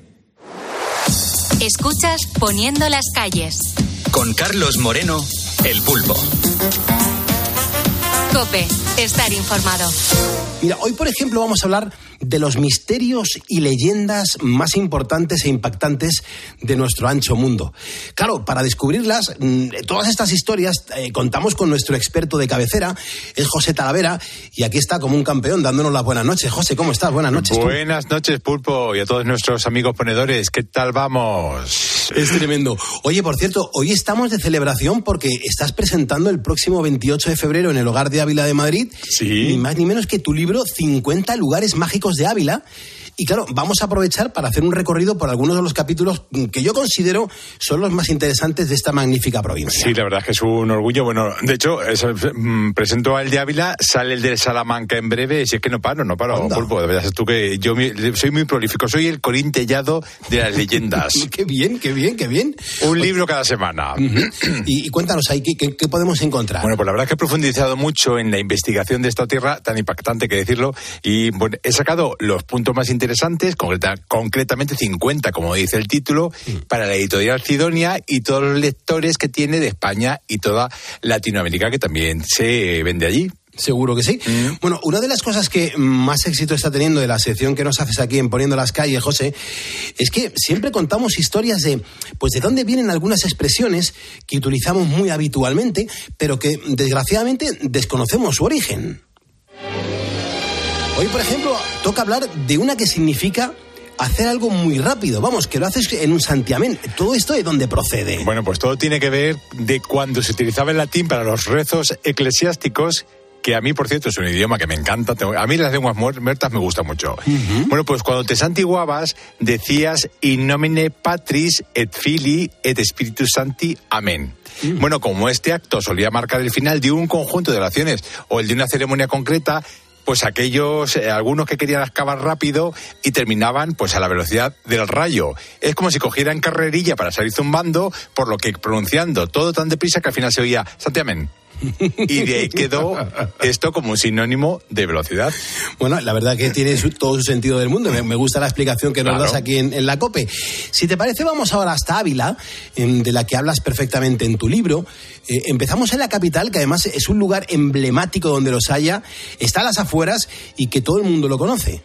Escuchas Poniendo las calles. Con Carlos Moreno, El Pulpo. Cope, estar informado. Mira, hoy por ejemplo vamos a hablar de los misterios y leyendas más importantes e impactantes de nuestro ancho mundo. Claro, para descubrirlas, mm, todas estas historias, eh, contamos con nuestro experto de cabecera, es José Talavera, y aquí está como un campeón dándonos las buenas noches. José, ¿cómo estás? Buenas noches. tú. Buenas noches, Pulpo, y a todos nuestros amigos ponedores. ¿Qué tal vamos? Es tremendo. Oye, por cierto, hoy estamos de celebración porque estás presentando el próximo 28 de febrero en el Hogar de Ávila de Madrid. Sí. Ni más ni menos que tu libro 50 lugares mágicos de Ávila. Y claro, vamos a aprovechar para hacer un recorrido por algunos de los capítulos que yo considero son los más interesantes de esta magnífica provincia. Sí, la verdad es que es un orgullo. Bueno, de hecho, es- mm, presento al de Ávila, sale el de Salamanca en breve, si es que no paro, no paro, Pulpo. De verdad, es tú que yo soy muy prolífico, soy el corintellado de las leyendas. qué bien, qué bien, qué bien. Un libro cada semana. y, y cuéntanos ahí, ¿qué, qué- qué podemos encontrar? Bueno, pues la verdad es que he profundizado mucho en la investigación de esta tierra, tan impactante que decirlo, y bueno, he sacado los puntos más interesantes, concreta- concretamente 50, como dice el título, para la editorial Sidonia y todos los lectores que tiene de España y toda Latinoamérica, que también se vende allí. Seguro que sí. Bueno, una de las cosas que más éxito está teniendo de la sección que nos haces aquí en Poniendo las Calles, José, es que siempre contamos historias de, pues, de dónde vienen algunas expresiones que utilizamos muy habitualmente, pero que desgraciadamente desconocemos su origen. Hoy, por ejemplo, toca hablar de una que significa hacer algo muy rápido. Vamos, que lo haces en un santiamén. Todo esto de dónde procede. Bueno, pues todo tiene que ver de cuando se utilizaba el latín para los rezos eclesiásticos que a mí, por cierto, es un idioma que me encanta. A mí las lenguas muertas me gustan mucho. Bueno, pues cuando te santiguabas, decías in nomine patris et fili et spiritus santi. Amén. Bueno, como este acto solía marcar el final de un conjunto de oraciones o el de una ceremonia concreta, pues aquellos, eh, algunos que querían acabar rápido y terminaban pues a la velocidad del rayo. Es como si cogieran carrerilla para salir zumbando, por lo que pronunciando todo tan deprisa que al final se oía Santiamén. Y de ahí quedó esto como un sinónimo de velocidad. Bueno, la verdad que tiene todo su sentido del mundo. Me, gusta la explicación que nos das aquí en, la COPE. Si te parece, vamos ahora hasta Ávila, de la que hablas perfectamente en tu libro. Eh, empezamos en la capital, que además es un lugar emblemático donde los haya, está a las afueras y que todo el mundo lo conoce.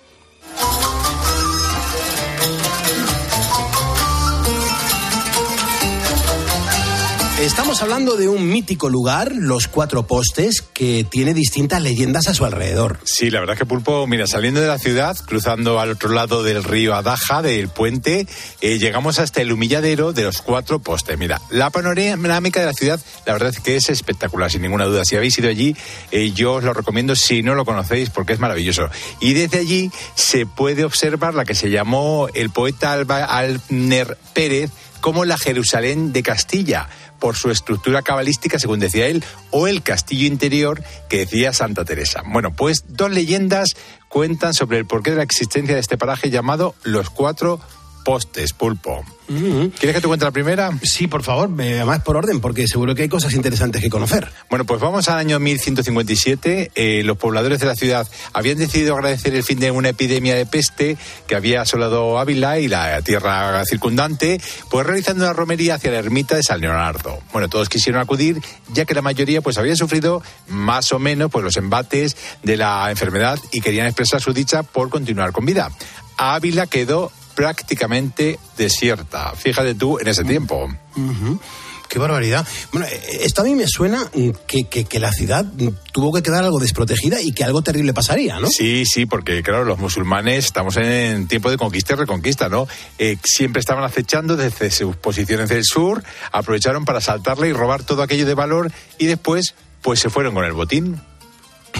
Estamos hablando de un mítico lugar, Los Cuatro Postes, que tiene distintas leyendas a su alrededor. Sí, la verdad es que Pulpo, mira, saliendo de la ciudad, cruzando al otro lado del río Adaja, del puente, eh, llegamos hasta el humilladero de Los Cuatro Postes. Mira, la panorámica de la ciudad, la verdad es que es espectacular, sin ninguna duda. Si habéis ido allí, eh, yo os lo recomiendo si no lo conocéis, porque es maravilloso. Y desde allí se puede observar la que se llamó el poeta Alba Alner Pérez como la Jerusalén de Castilla por su estructura cabalística, según decía él, o el castillo interior que decía Santa Teresa. Bueno, pues dos leyendas cuentan sobre el porqué de la existencia de este paraje llamado Los Cuatro Postes, Pulpo. ¿Quieres que te cuente la primera? Sí, por favor, además por orden, porque seguro que hay cosas interesantes que conocer. Bueno, pues vamos al año 1157. Eh, los pobladores de la ciudad habían decidido agradecer el fin de una epidemia de peste que había asolado Ávila y la tierra circundante, pues realizando una romería hacia la ermita de San Leonardo. Bueno, todos quisieron acudir, ya que la mayoría pues habían sufrido más o menos pues los embates de la enfermedad y querían expresar su dicha por continuar con vida. Ávila quedó prácticamente desierta. Fíjate tú en ese tiempo. Qué barbaridad. Bueno, esto a mí me suena que, que, la ciudad tuvo que quedar algo desprotegida y que algo terrible pasaría, ¿no? Sí, sí, porque claro, los musulmanes estamos en tiempo de conquista y reconquista, ¿no? Eh, siempre estaban acechando desde sus posiciones del sur, aprovecharon para saltarle y robar todo aquello de valor y después, pues se fueron con el botín.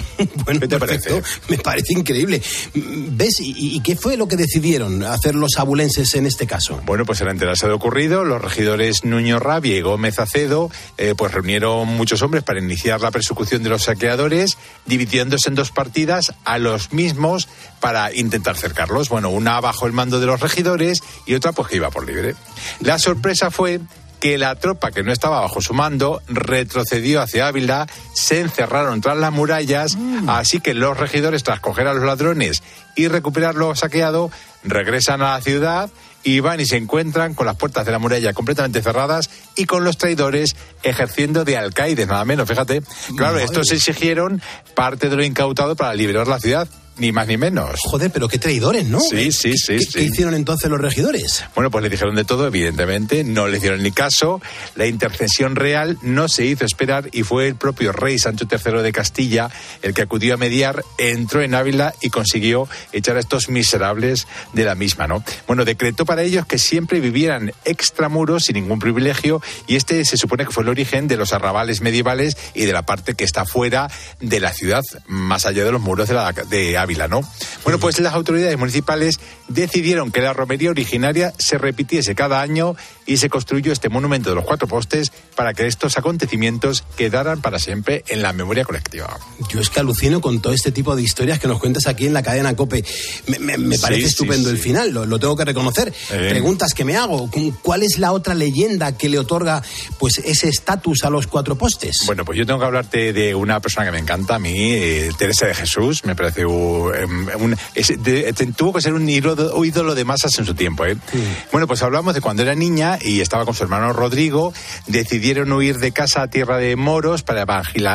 bueno, ¿Qué te parece? Me parece increíble. ¿Ves? ¿Y, qué fue lo que decidieron hacer los abulenses en este caso? Bueno, pues al enterarse de ocurrido, los regidores Nuño Rabia y Gómez Acedo eh, pues reunieron muchos hombres para iniciar la persecución de los saqueadores, dividiéndose en dos partidas a los mismos para intentar cercarlos. Bueno, una bajo el mando de los regidores y otra pues que iba por libre. La sorpresa fue que la tropa que no estaba bajo su mando retrocedió hacia Ávila, se encerraron tras las murallas, mm. así que los regidores, tras coger a los ladrones y recuperar lo saqueado, regresan a la ciudad y van y se encuentran con las puertas de la muralla completamente cerradas y con los traidores ejerciendo de alcaides, nada menos, fíjate. Claro, estos exigieron parte de lo incautado para liberar la ciudad ni más ni menos. Joder, pero qué traidores, ¿no? Sí, sí, sí. ¿Qué, hicieron entonces los regidores? Bueno, pues le dijeron de todo, evidentemente, no le hicieron ni caso. La intercesión real no se hizo esperar y fue el propio rey Sancho III de Castilla el que acudió a mediar, entró en Ávila y consiguió echar a estos miserables de la misma, ¿no? Bueno, decretó para ellos que siempre vivieran extramuros sin ningún privilegio y este se supone que fue el origen de los arrabales medievales y de la parte que está fuera de la ciudad, más allá de los muros de, la, de Ávila. Bueno, pues las autoridades municipales decidieron que la romería originaria se repitiese cada año y se construyó este monumento de los cuatro postes para que estos acontecimientos quedaran para siempre en la memoria colectiva. Yo es que alucino con todo este tipo de historias que nos cuentas aquí en la cadena COPE. Me, parece estupendo el final, lo, tengo que reconocer. Preguntas que me hago, ¿cuál es la otra leyenda que le otorga pues ese estatus a los cuatro postes? Bueno, pues yo tengo que hablarte de una persona que me encanta a mí, eh, Teresa de Jesús, me parece un Em, tuvo que ser un ídolo, de masas en su tiempo. ¿eh? Bueno, pues hablamos de cuando era niña y estaba con su hermano Rodrigo, decidieron huir de casa a tierra de moros para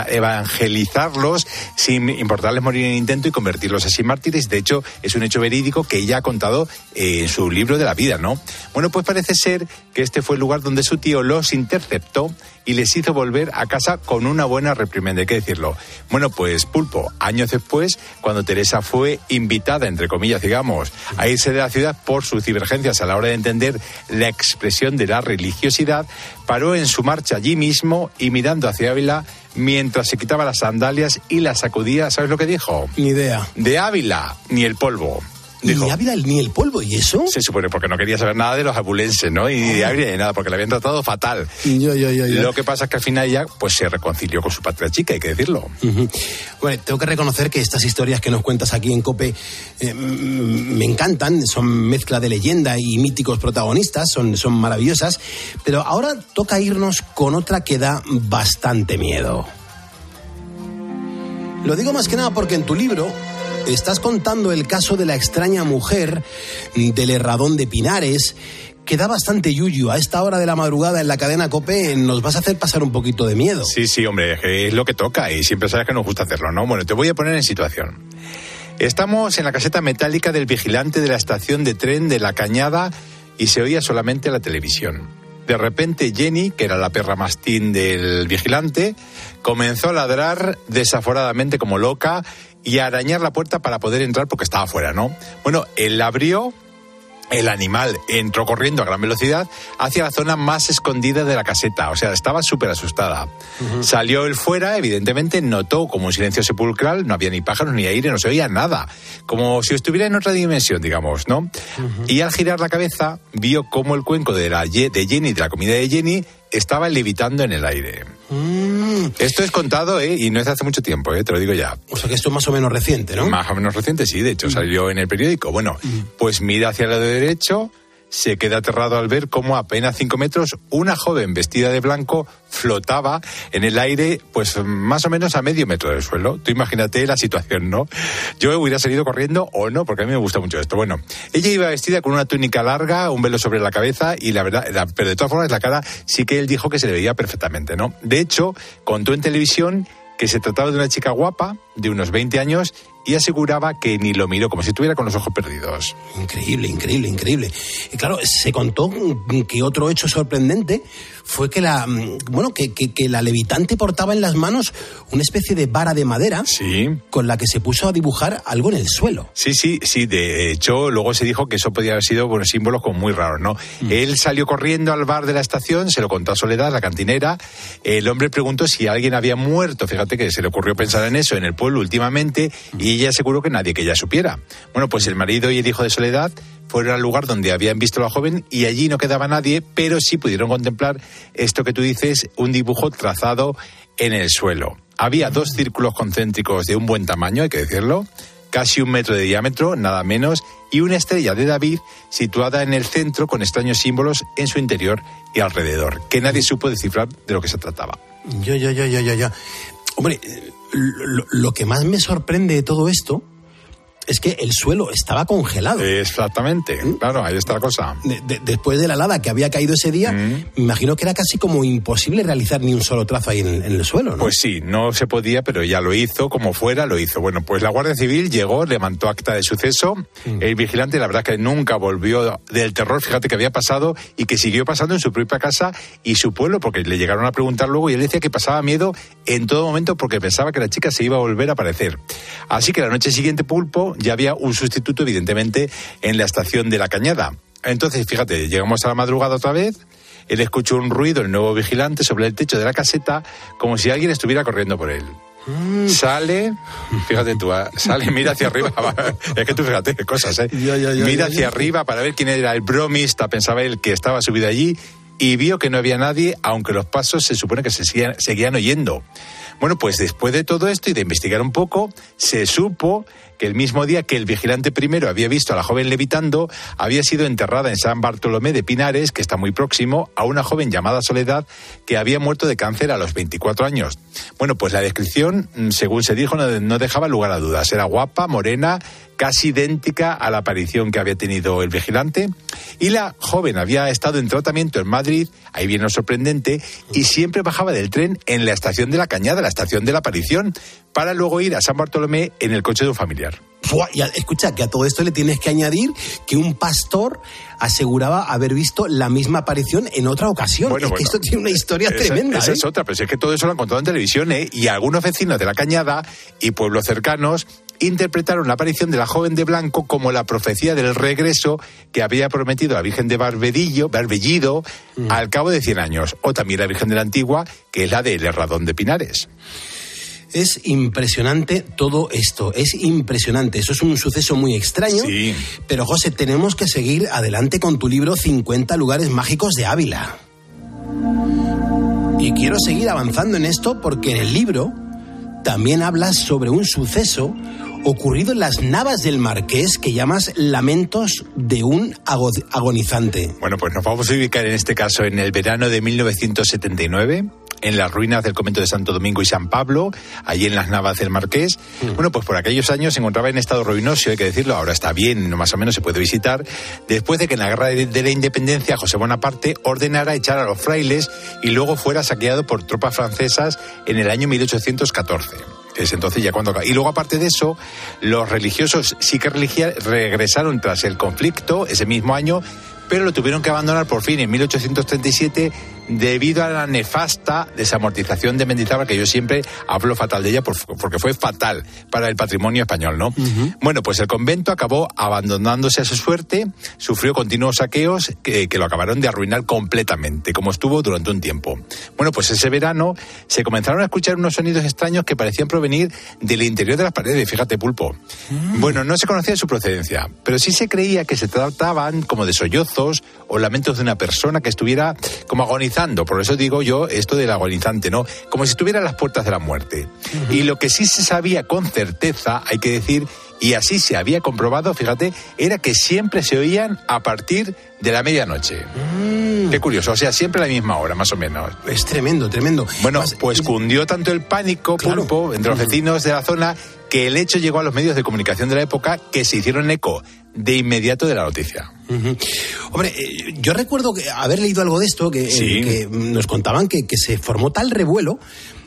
evangelizarlos sin importarles morir en intento y convertirlos así en mártires. De hecho, es un hecho verídico que ella ha contado eh, en su libro de la vida, ¿no? Bueno, pues parece ser que este fue el lugar donde su tío los interceptó y les hizo volver a casa con una buena reprimenda, hay que decirlo. Bueno, pues Pulpo, años después, cuando Teresa fue invitada, entre comillas, digamos, a irse de la ciudad por sus divergencias a la hora de entender la expresión de la religiosidad, paró en su marcha allí mismo y mirando hacia Ávila mientras se quitaba las sandalias y las sacudía, ¿sabes lo que dijo? Ni idea. De Ávila, ni el polvo. Dijo, Ni Ávila ni el polvo, ¿y eso? se supone porque no quería saber nada de los abulenses, ¿no? Y de Ávila ni nada, porque le habían tratado fatal. Yo, yo. Lo que pasa es que al final ya pues se reconcilió con su patria chica, hay que decirlo. Bueno, tengo que reconocer que estas historias que nos cuentas aquí en Cope eh, me encantan, son mezcla de leyenda y míticos protagonistas, son, son maravillosas, pero ahora toca irnos con otra que da bastante miedo. Lo digo más que nada porque en tu libro estás contando el caso de la extraña mujer del Herradón de Pinares, que da bastante yuyu. A esta hora de la madrugada en la cadena Cope nos vas a hacer pasar un poquito de miedo. Sí, sí, hombre, es lo que toca y siempre sabes que nos gusta hacerlo, ¿no? Bueno, te voy a poner en situación. Estamos en la caseta metálica del vigilante de la estación de tren de La Cañada y se oía solamente la televisión. De repente Jenny, que era la perra mastín del vigilante, comenzó a ladrar desaforadamente como loca y a arañar la puerta para poder entrar porque estaba fuera, ¿no? Bueno, él la abrió, el animal entró corriendo a gran velocidad hacia la zona más escondida de la caseta, o sea, estaba súper asustada. Salió él fuera, evidentemente notó como un silencio sepulcral, no había ni pájaros ni aire, no se oía nada, como si estuviera en otra dimensión, digamos, ¿no? Y al girar la cabeza, vio cómo el cuenco de, la, de Jenny, de la comida de Jenny, estaba levitando en el aire. Esto es contado, ¿eh? Y no es hace mucho tiempo, ¿eh? Te lo digo ya. O sea que esto es más o menos reciente, ¿no? Más o menos reciente, sí, de hecho salió en el periódico. Bueno, pues mira hacia el lado derecho, se queda aterrado al ver cómo a apenas cinco metros una joven vestida de blanco flotaba en el aire, pues más o menos a medio metro del suelo. Tú imagínate la situación, ¿no? Yo hubiera salido corriendo o no, porque a mí me gusta mucho esto. Bueno, ella iba vestida con una túnica larga, un velo sobre la cabeza y la verdad, la- pero de todas formas la cara sí que él dijo que se le veía perfectamente, ¿no? De hecho, contó en televisión que se trataba de una chica guapa, de unos 20 años, y aseguraba que ni lo miró, como si estuviera con los ojos perdidos. Increíble, increíble, increíble. Y claro, se contó que otro hecho sorprendente fue que la mm, bueno que, que- que la levitante portaba en las manos una especie de vara de madera con la que se puso a dibujar algo en el suelo. Sí, sí, sí. De hecho, luego se dijo que eso podía haber sido bueno, símbolos como muy raros, ¿no? Él salió corriendo al bar de la estación, se lo contó a Soledad, la cantinera. El hombre preguntó si alguien había muerto. Fíjate que se le ocurrió pensar en eso en el pueblo últimamente y ella aseguró que nadie que ella supiera. Bueno, pues el marido y el hijo de Soledad fueron al lugar donde habían visto a la joven y allí no quedaba nadie, pero sí pudieron contemplar esto que tú dices, un dibujo trazado en el suelo. Había dos círculos concéntricos de un buen tamaño, hay que decirlo, casi un metro de diámetro, nada menos, y una estrella de David situada en el centro con extraños símbolos en su interior y alrededor, que nadie supo descifrar de lo que se trataba. Yo, yo, yo, yo, yo, yo. Hombre, lo, lo que más me sorprende de todo esto es que el suelo estaba congelado. Exactamente, claro, ahí está la cosa. De- de- después de la helada que había caído ese día, me imagino que era casi como imposible realizar ni un solo trazo ahí en, en el suelo, ¿no? Pues sí, no se podía, pero ya lo hizo, como fuera, lo hizo. Bueno, pues la Guardia Civil llegó, levantó acta de suceso. El vigilante, la verdad que nunca volvió del terror, fíjate que había pasado y que siguió pasando en su propia casa y su pueblo, porque le llegaron a preguntar luego y él decía que pasaba miedo en todo momento porque pensaba que la chica se iba a volver a aparecer. Así que la noche siguiente, Pulpo, ya había un sustituto, evidentemente, en la estación de la Cañada. Entonces, fíjate, llegamos a la madrugada otra vez. Él escuchó un ruido, el nuevo vigilante, sobre el techo de la caseta, como si alguien estuviera corriendo por él. Sale, fíjate tú, ah, sale, mira hacia arriba. es que tú fíjate qué cosas, ¿eh? mira hacia arriba para ver quién era el bromista, pensaba él que estaba subido allí, y vio que no había nadie, aunque los pasos se supone que se seguían, seguían oyendo. Bueno, pues después de todo esto y de investigar un poco, se supo que el mismo día que el vigilante primero había visto a la joven levitando, había sido enterrada en San Bartolomé de Pinares, que está muy próximo, a una joven llamada Soledad, que había muerto de cáncer a los 24 años. Bueno, pues la descripción, mm, según se dijo, no, no dejaba lugar a dudas. Era guapa, morena, casi idéntica a la aparición que había tenido el vigilante. Y la joven había estado en tratamiento en Madrid, ahí viene lo sorprendente, y siempre bajaba del tren en la estación de la Cañada, la estación de la aparición, para luego ir a San Bartolomé en el coche de un familiar. Fua, y a- escucha, que a todo esto le tienes que añadir que un pastor aseguraba haber visto la misma aparición en otra ocasión. es que esto tiene una historia esa, tremenda. Esa ¿eh? es otra, pero si es que todo eso lo han contado en televisión, ¿eh? Y algunos vecinos de la Cañada y pueblos cercanos interpretaron la aparición de la joven de blanco como la profecía del regreso que había prometido la Virgen de Barbedillo, Barbellido al cabo de 100 años, o también la Virgen de la Antigua, que es la del Herradón de Pinares. Es impresionante todo esto, es impresionante. Eso es un suceso muy extraño. Sí. Pero José, tenemos que seguir adelante con tu libro 50 lugares mágicos de Ávila. Y quiero seguir avanzando en esto porque en el libro también hablas sobre un suceso ocurrido en las Navas del Marqués que llamas Lamentos de un ago- agonizante. Bueno, pues nos vamos a ubicar en este caso en el verano de 1979, en las ruinas del convento de Santo Domingo y San Pablo, allí en las Navas del Marqués. Bueno, pues por aquellos años se encontraba en estado ruinoso, hay que decirlo, ahora está bien, no más o menos se puede visitar, después de que en la guerra de, de la independencia José Bonaparte ordenara echar a los frailes y luego fuera saqueado por tropas francesas en el año 1814. Es entonces ya cuando... Y luego aparte de eso, los religiosos sí que regresaron tras el conflicto ese mismo año, pero lo tuvieron que abandonar por fin en 1837 debido a la nefasta desamortización de Mendizábal, que yo siempre hablo fatal de ella por- porque fue fatal para el patrimonio español, ¿no? Bueno, pues el convento acabó abandonándose a su suerte, sufrió continuos saqueos que, que lo acabaron de arruinar completamente, como estuvo durante un tiempo. Bueno, pues ese verano se comenzaron a escuchar unos sonidos extraños que parecían provenir del interior de las paredes, fíjate, pulpo. Bueno, no se conocía su procedencia, pero sí se creía que se trataban como de sollozos o lamentos de una persona que estuviera como agonizando. Por eso digo yo esto del agonizante, ¿no? Como si estuviera a las puertas de la muerte. Y lo que sí se sabía con certeza, hay que decir, y así se había comprobado, fíjate, era que siempre se oían a partir de la medianoche. Qué curioso, o sea, siempre a la misma hora, más o menos. Es tremendo, tremendo. Bueno, pues cundió tanto el pánico, pulpo, entre los vecinos de la zona, que el hecho llegó a los medios de comunicación de la época que se hicieron eco de inmediato de la noticia. Hombre, eh, yo recuerdo que haber leído algo de esto, que, eh, Sí. que nos contaban que, que se formó tal revuelo.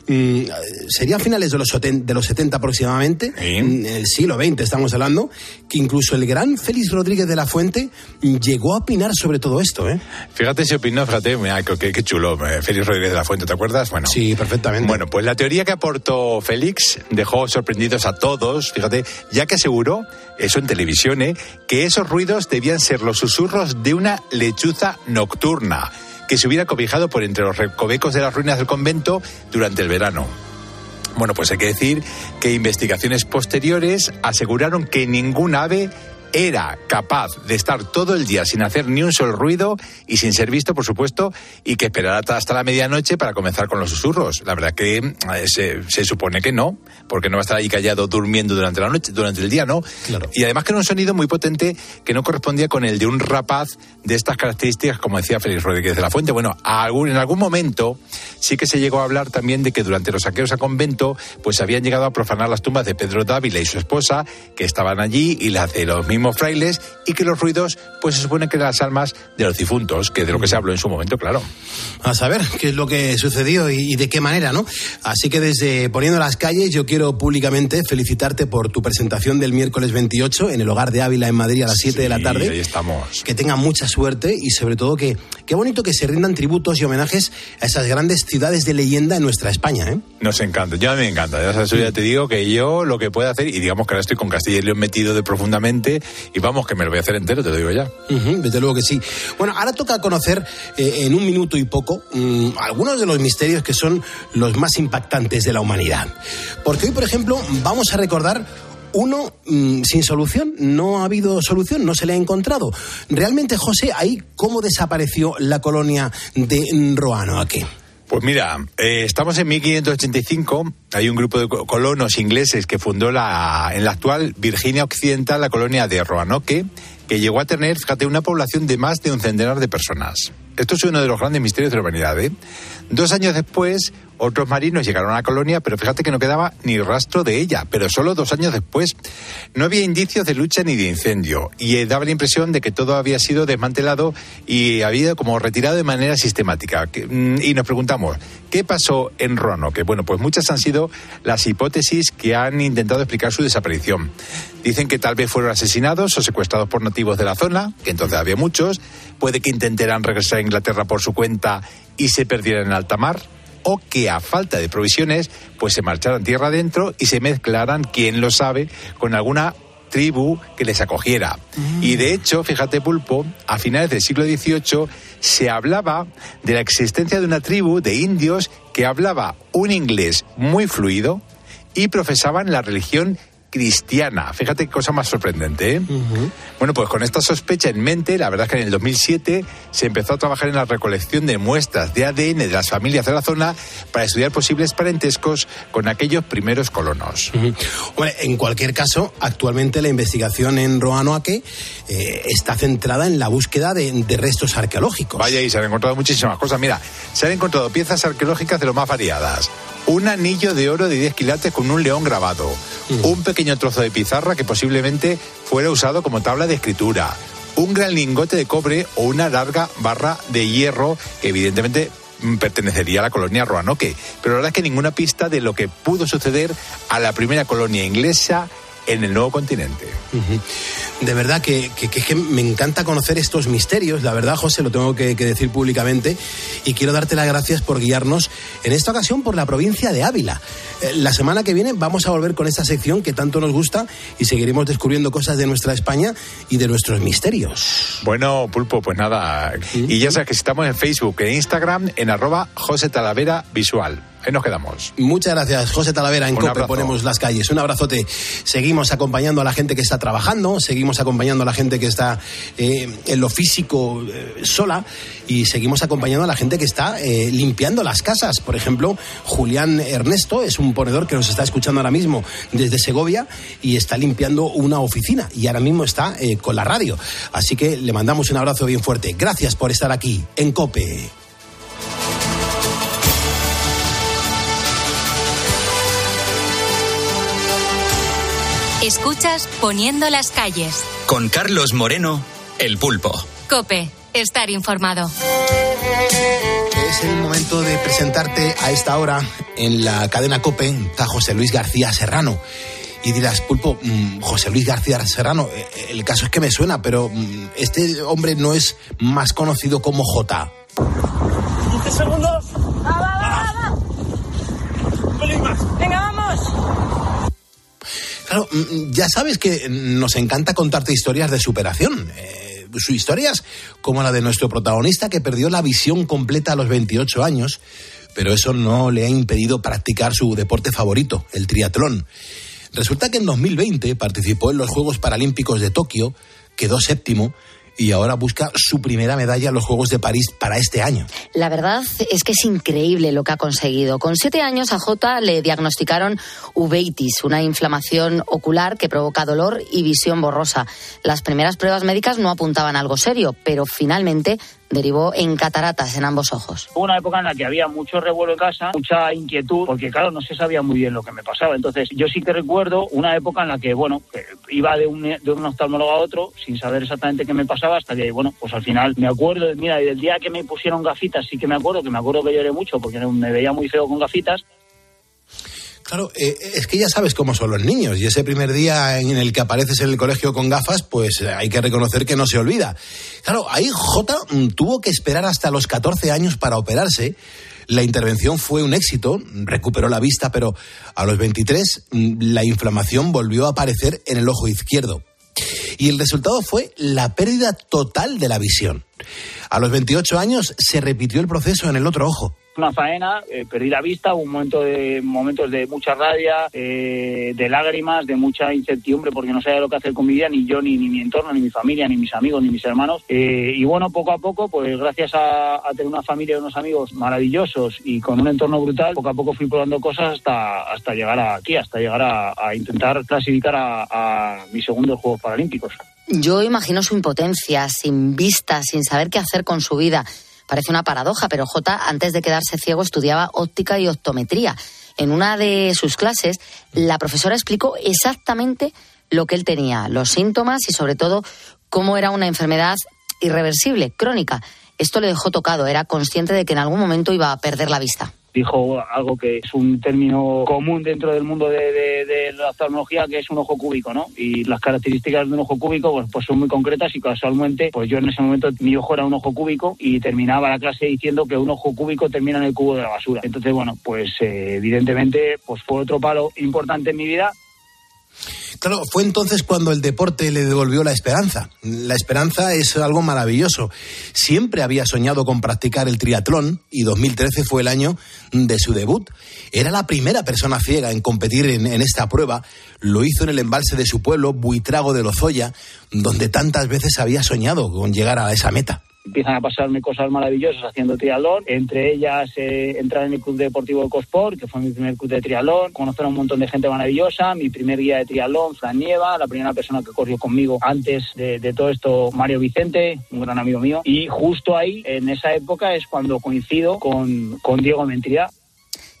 Mm, sería a finales de los, de los 70 aproximadamente, en el siglo XX estamos hablando, que incluso el gran Félix Rodríguez de la Fuente llegó a opinar sobre todo esto. ¿eh? Fíjate si opinó, fíjate, mira, qué, qué- qué chulo, eh, Félix Rodríguez de la Fuente, ¿te acuerdas? Bueno, sí, perfectamente. Bueno, pues la teoría que aportó Félix dejó sorprendidos a todos, fíjate, ya que aseguró, eso en televisión, ¿eh? que esos ruidos debían ser los susurros de una lechuza nocturna que se hubiera cobijado por entre los recovecos de las ruinas del convento durante el verano. Bueno, pues hay que decir que investigaciones posteriores aseguraron que ningún ave era capaz de estar todo el día sin hacer ni un solo ruido y sin ser visto, por supuesto, y que esperara hasta la medianoche para comenzar con los susurros. La verdad que eh, se, se supone que no, porque no va a estar ahí callado durmiendo durante la noche, durante el día, ¿no? Y además que era un sonido muy potente que no correspondía con el de un rapaz de estas características, como decía Félix Rodríguez de la Fuente. Bueno, algún- en algún momento sí que se llegó a hablar también de que durante los saqueos a convento, pues habían llegado a profanar las tumbas de Pedro Dávila y su esposa, que estaban allí, y las de los mismos frailes, y que los ruidos, pues se supone que eran las almas de los difuntos, que de lo que se habló en su momento, claro. A saber qué es lo que sucedió y, y de qué manera, ¿no? Así que desde Poniendo las calles, yo quiero públicamente felicitarte por tu presentación del miércoles 28 en el Hogar de Ávila en Madrid a las 7 de la tarde. ahí estamos. Que tengan mucha suerte y sobre todo que qué bonito que se rindan tributos y homenajes a esas grandes ciudades de leyenda en nuestra España, ¿eh? Nos encanta, yo a mí me encanta. Ya, sabes, ya te digo que yo lo que puedo hacer, y digamos que ahora estoy con Castilla y León metido de profundamente, y vamos, que me lo voy a hacer entero, te lo digo ya. Desde luego que sí. Bueno, ahora toca conocer eh, en un minuto y poco mm, algunos de los misterios que son los más impactantes de la humanidad. Porque hoy, por ejemplo, vamos a recordar uno mm, sin solución, no ha habido solución, no se le ha encontrado. Realmente, José, ahí cómo desapareció la colonia de Roanoke. Pues mira, eh, estamos en 1585. Hay un grupo de co- colonos ingleses que fundó la, en la actual Virginia Occidental la colonia de Roanoke, que llegó a tener, fíjate, una población de más de un centenar de personas. Esto es uno de los grandes misterios de la humanidad. ¿eh? Dos años después, otros marinos llegaron a la colonia, pero fíjate que no quedaba ni rastro de ella, pero solo dos años después. No había indicios de lucha ni de incendio, y eh, daba la impresión de que todo había sido desmantelado y había como retirado de manera sistemática. Mm, Y nos preguntamos, ¿qué pasó en Roanoke? Bueno, pues muchas han sido las hipótesis que han intentado explicar su desaparición. Dicen que tal vez fueron asesinados o secuestrados por nativos de la zona, que entonces había muchos. Puede que intentaran regresar a Inglaterra por su cuenta y se perdieran en alta mar. O que a falta de provisiones pues se marcharan tierra adentro y se mezclaran, quién lo sabe, con alguna tribu que les acogiera. Y de hecho, fíjate Pulpo, a finales del siglo XVIII se hablaba de la existencia de una tribu de indios que hablaba un inglés muy fluido y profesaban la religión cristiana. Fíjate qué cosa más sorprendente. ¿eh? Bueno, pues con esta sospecha en mente, la verdad es que en el 2007 se empezó a trabajar en la recolección de muestras de ADN de las familias de la zona para estudiar posibles parentescos con aquellos primeros colonos. Bueno, en cualquier caso, actualmente la investigación en Roanoke eh, está centrada en la búsqueda de, de restos arqueológicos. Vaya, y se han encontrado muchísimas cosas. Mira, se han encontrado piezas arqueológicas de lo más variadas. Un anillo de oro de 10 quilates con un león grabado. Un pequeño trozo de pizarra que posiblemente fuera usado como tabla de escritura. Un gran lingote de cobre o una larga barra de hierro que evidentemente mm, pertenecería a la colonia Roanoke. Pero la verdad es que ninguna pista de lo que pudo suceder a la primera colonia inglesa en el nuevo continente. De verdad que, que- que- que me encanta conocer estos misterios, la verdad, José, lo tengo que, que decir públicamente, y quiero darte las gracias por guiarnos, en esta ocasión por la provincia de Ávila. Eh, La semana que viene vamos a volver con esta sección que tanto nos gusta y seguiremos descubriendo cosas de nuestra España y de nuestros misterios. Bueno, Pulpo, pues nada. Y ya sabes que estamos en Facebook, en Instagram, en arroba José Talavera Visual. Ahí nos quedamos. Muchas gracias, José Talavera. En Un COPE abrazo. ponemos las calles. Un abrazote. Seguimos acompañando a la gente que está trabajando, seguimos acompañando a la gente que está eh, en lo físico eh, sola y seguimos acompañando a la gente que está eh, limpiando las casas. Por ejemplo, Julián Ernesto es un ponedor que nos está escuchando ahora mismo desde Segovia y está limpiando una oficina y ahora mismo está eh, con la radio. Así que le mandamos un abrazo bien fuerte. Gracias por estar aquí en COPE. Escuchas Poniendo las calles. Con Carlos Moreno, el pulpo. Cope, estar informado. Es el momento de presentarte a esta hora en la cadena COPE a José Luis García Serrano. Y dirás, Pulpo, mm, José Luis García Serrano, eh, el caso es que me suena, pero mm, este hombre no es más conocido como J. 15 segundos. Va, va, va, va. Un pelín más. Venga, vamos. Claro, mm, ya sabes que nos encanta contarte historias de superación. Eh, su- historias como la de nuestro protagonista que perdió la visión completa a los 28 años, pero eso no le ha impedido practicar su deporte favorito, el triatlón. Resulta que en 2020 participó en los Juegos Paralímpicos de Tokio, quedó séptimo y ahora busca su primera medalla en los Juegos de París para este año. La verdad es que es increíble lo que ha conseguido. Con siete años a Jota le diagnosticaron uveitis, una inflamación ocular que provoca dolor y visión borrosa. Las primeras pruebas médicas no apuntaban a algo serio, pero finalmente derivó en cataratas en ambos ojos. Hubo una época en la que había mucho revuelo en casa, mucha inquietud, porque claro, no se sabía muy bien lo que me pasaba. Entonces, yo sí que recuerdo una época en la que, bueno, que iba de un, de un oftalmólogo a otro sin saber exactamente qué me pasaba, hasta que, bueno, pues al final me acuerdo, mira, del día que me pusieron gafitas, sí que me acuerdo, que me acuerdo que lloré mucho porque me veía muy feo con gafitas. Claro, eh, es que ya sabes cómo son los niños y ese primer día en el que apareces en el colegio con gafas, pues eh, hay que reconocer que no se olvida. Claro, ahí J mm, tuvo que esperar hasta los 14 años para operarse. La intervención fue un éxito, recuperó la vista, pero a los 23 mm, la inflamación volvió a aparecer en el ojo izquierdo. Y el resultado fue la pérdida total de la visión. A los 28 años se repitió el proceso en el otro ojo. Una faena, eh, perdí la vista, un momento de, momentos de mucha rabia, eh, de lágrimas, de mucha incertidumbre porque no sabía lo que hacer con mi vida, ni yo, ni, mi entorno, ni mi familia, ni mis amigos, ni mis hermanos. Eh, y bueno, poco a poco, pues gracias a, tener una familia y unos amigos maravillosos y con un entorno brutal, poco a poco fui probando cosas hasta, hasta llegar aquí, hasta llegar a, a intentar clasificar a, a mis segundos Juegos Paralímpicos. Yo imagino su impotencia, sin vista, sin saber qué hacer con su vida. Parece una paradoja, pero J, antes de quedarse ciego, estudiaba óptica y optometría. En una de sus clases, la profesora explicó exactamente lo que él tenía, los síntomas y, sobre todo, cómo era una enfermedad irreversible, crónica. Esto le dejó tocado, era consciente de que en algún momento iba a perder la vista. Dijo algo que es un término común dentro del mundo de, la oftalmología, que es un ojo cúbico, ¿no? Y las características de un ojo cúbico pues, pues son muy concretas y casualmente, pues yo en ese momento mi ojo era un ojo cúbico y terminaba la clase diciendo que un ojo cúbico termina en el cubo de la basura. Entonces, bueno, pues eh, evidentemente pues fue otro palo importante en mi vida Claro, fue entonces cuando el deporte le devolvió la esperanza. La esperanza es algo maravilloso. Siempre había soñado con practicar el triatlón y 2013 fue el año de su debut. Era la primera persona ciega en competir en, en esta prueba. Lo hizo en el embalse de su pueblo, Buitrago de Lozoya, donde tantas veces había soñado con llegar a esa meta empiezan a pasarme cosas maravillosas haciendo triatlón, entre ellas eh, entrar en el Club Deportivo Cosport, que fue mi primer club de triatlón, conocer a un montón de gente maravillosa, mi primer guía de triatlón, Fran Nieva, la primera persona que corrió conmigo antes de, todo esto, Mario Vicente, un gran amigo mío, y justo ahí, en esa época, es cuando coincido con, con Diego Mentría,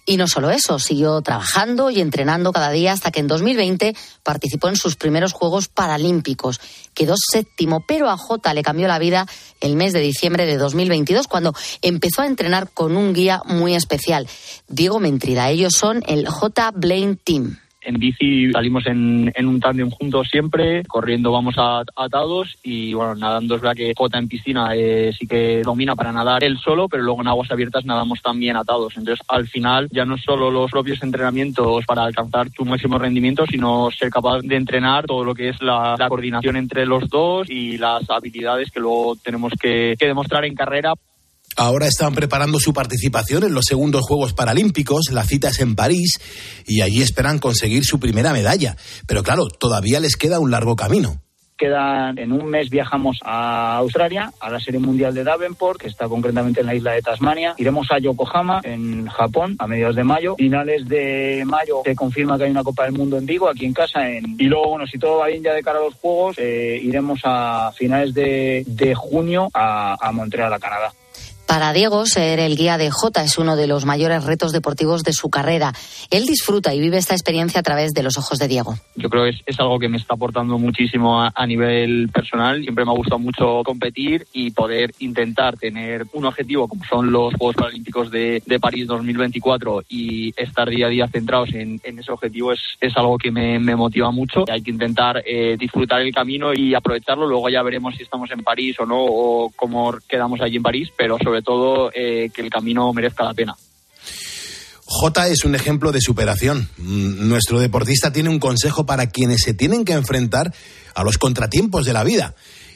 y no solo eso, siguió trabajando y entrenando cada día hasta que en 2020 participó en sus primeros Juegos Paralímpicos. Quedó séptimo, pero a Jota le cambió la vida el mes de diciembre de 2022 cuando empezó a entrenar con un guía muy especial, Diego Mentrida. Ellos son el J Blaine Team en bici salimos en, un tándem juntos siempre, corriendo vamos atados y bueno, nadando es verdad que Jota en piscina eh, sí que domina para nadar él solo, pero luego en aguas abiertas nadamos también atados. Entonces al final ya no solo los propios entrenamientos para alcanzar tu máximo rendimiento, sino ser capaz de entrenar todo lo que es la, coordinación entre los dos y las habilidades que luego tenemos que demostrar en carrera Ahora están preparando su participación en los segundos Juegos Paralímpicos, la cita es en París y allí esperan conseguir su primera medalla. Pero claro, todavía les queda un largo camino. Quedan en un mes viajamos a Australia, a la Serie Mundial de Davenport, que está concretamente en la isla de Tasmania. Iremos a Yokohama, en Japón, a mediados de mayo. Finales de mayo se confirma que hay una Copa del Mundo en Vigo, aquí en casa. En... Y luego, bueno, si todo va bien ya de cara a los Juegos, eh, iremos a finales de, junio a, a Montreal, a Canadá. Para Diego, ser el guía de Jota es uno de los mayores retos deportivos de su carrera. Él disfruta y vive esta experiencia a través de los ojos de Diego. Yo creo que es, algo que me está aportando muchísimo a, nivel personal. Siempre me ha gustado mucho competir y poder intentar tener un objetivo como son los Juegos Paralímpicos de, París 2024 y estar día a día centrados en, ese objetivo es, algo que me, motiva mucho. Hay que intentar eh, disfrutar el camino y aprovecharlo. Luego ya veremos si estamos en París o no o cómo quedamos allí en París, pero sobre todo eh, que el camino merezca la pena. J es un ejemplo de superación. Mm, nuestro deportista tiene un consejo para quienes se tienen que enfrentar a los contratiempos de la vida.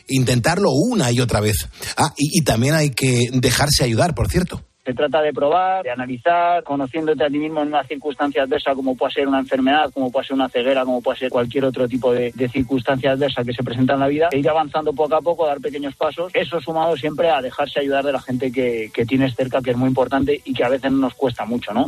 Intentarlo una y otra vez. Ah, y también hay que dejarse ayudar, por cierto. Se trata de probar, de analizar, conociéndote a ti mismo en una circunstancia adversa como puede ser una enfermedad, como puede ser una ceguera, como puede ser cualquier otro tipo de, circunstancia adversa que se presenta en la vida, e ir avanzando poco a poco, dar pequeños pasos. Eso sumado siempre a dejarse ayudar de la gente que, que tienes cerca, que es muy importante y que a veces nos cuesta mucho, ¿no?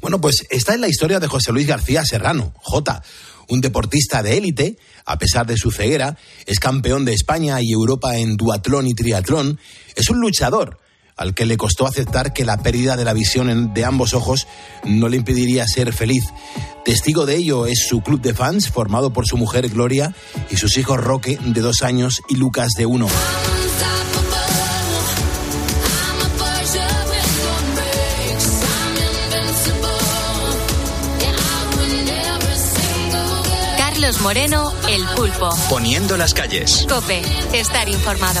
Bueno, pues esta es la historia de José Luis García Serrano, J, un deportista de élite, a pesar de su ceguera, es campeón de España y Europa en duatlón y triatlón, es un luchador al que le costó aceptar que la pérdida de la visión de ambos ojos no le impediría ser feliz. Testigo de ello es su club de fans, formado por su mujer Gloria y sus hijos Roque, de dos años, y Lucas, de uno. Carlos Moreno, El Pulpo. Poniendo las calles. Cope, estar informado.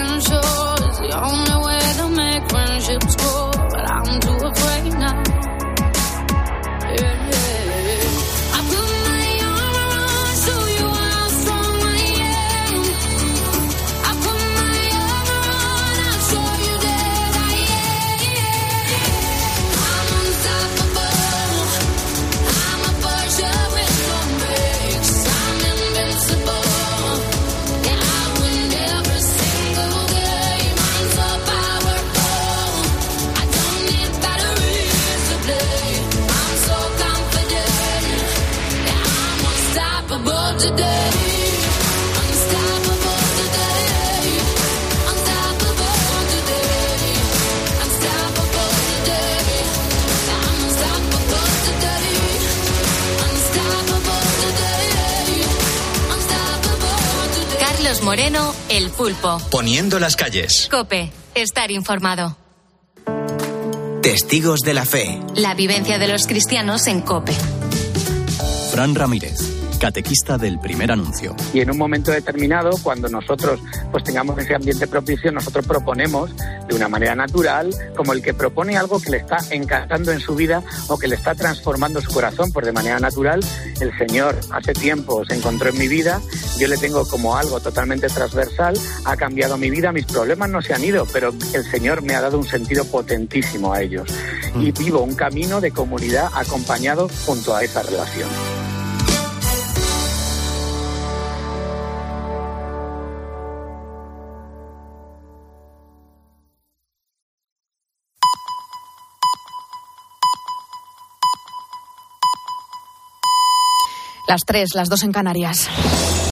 Las calles. Cope, estar informado. Testigos de la fe. La vivencia de los cristianos en Cope. Fran Ramírez catequista del primer anuncio. Y en un momento determinado, cuando nosotros pues tengamos ese ambiente propicio, nosotros proponemos de una manera natural, como el que propone algo que le está encantando en su vida o que le está transformando su corazón, pues de manera natural, el Señor hace tiempo se encontró en mi vida, yo le tengo como algo totalmente transversal, ha cambiado mi vida, mis problemas no se han ido, pero el Señor me ha dado un sentido potentísimo a ellos. Y mm. vivo un camino de comunidad acompañado junto a esa relación. Las tres, las dos en Canarias.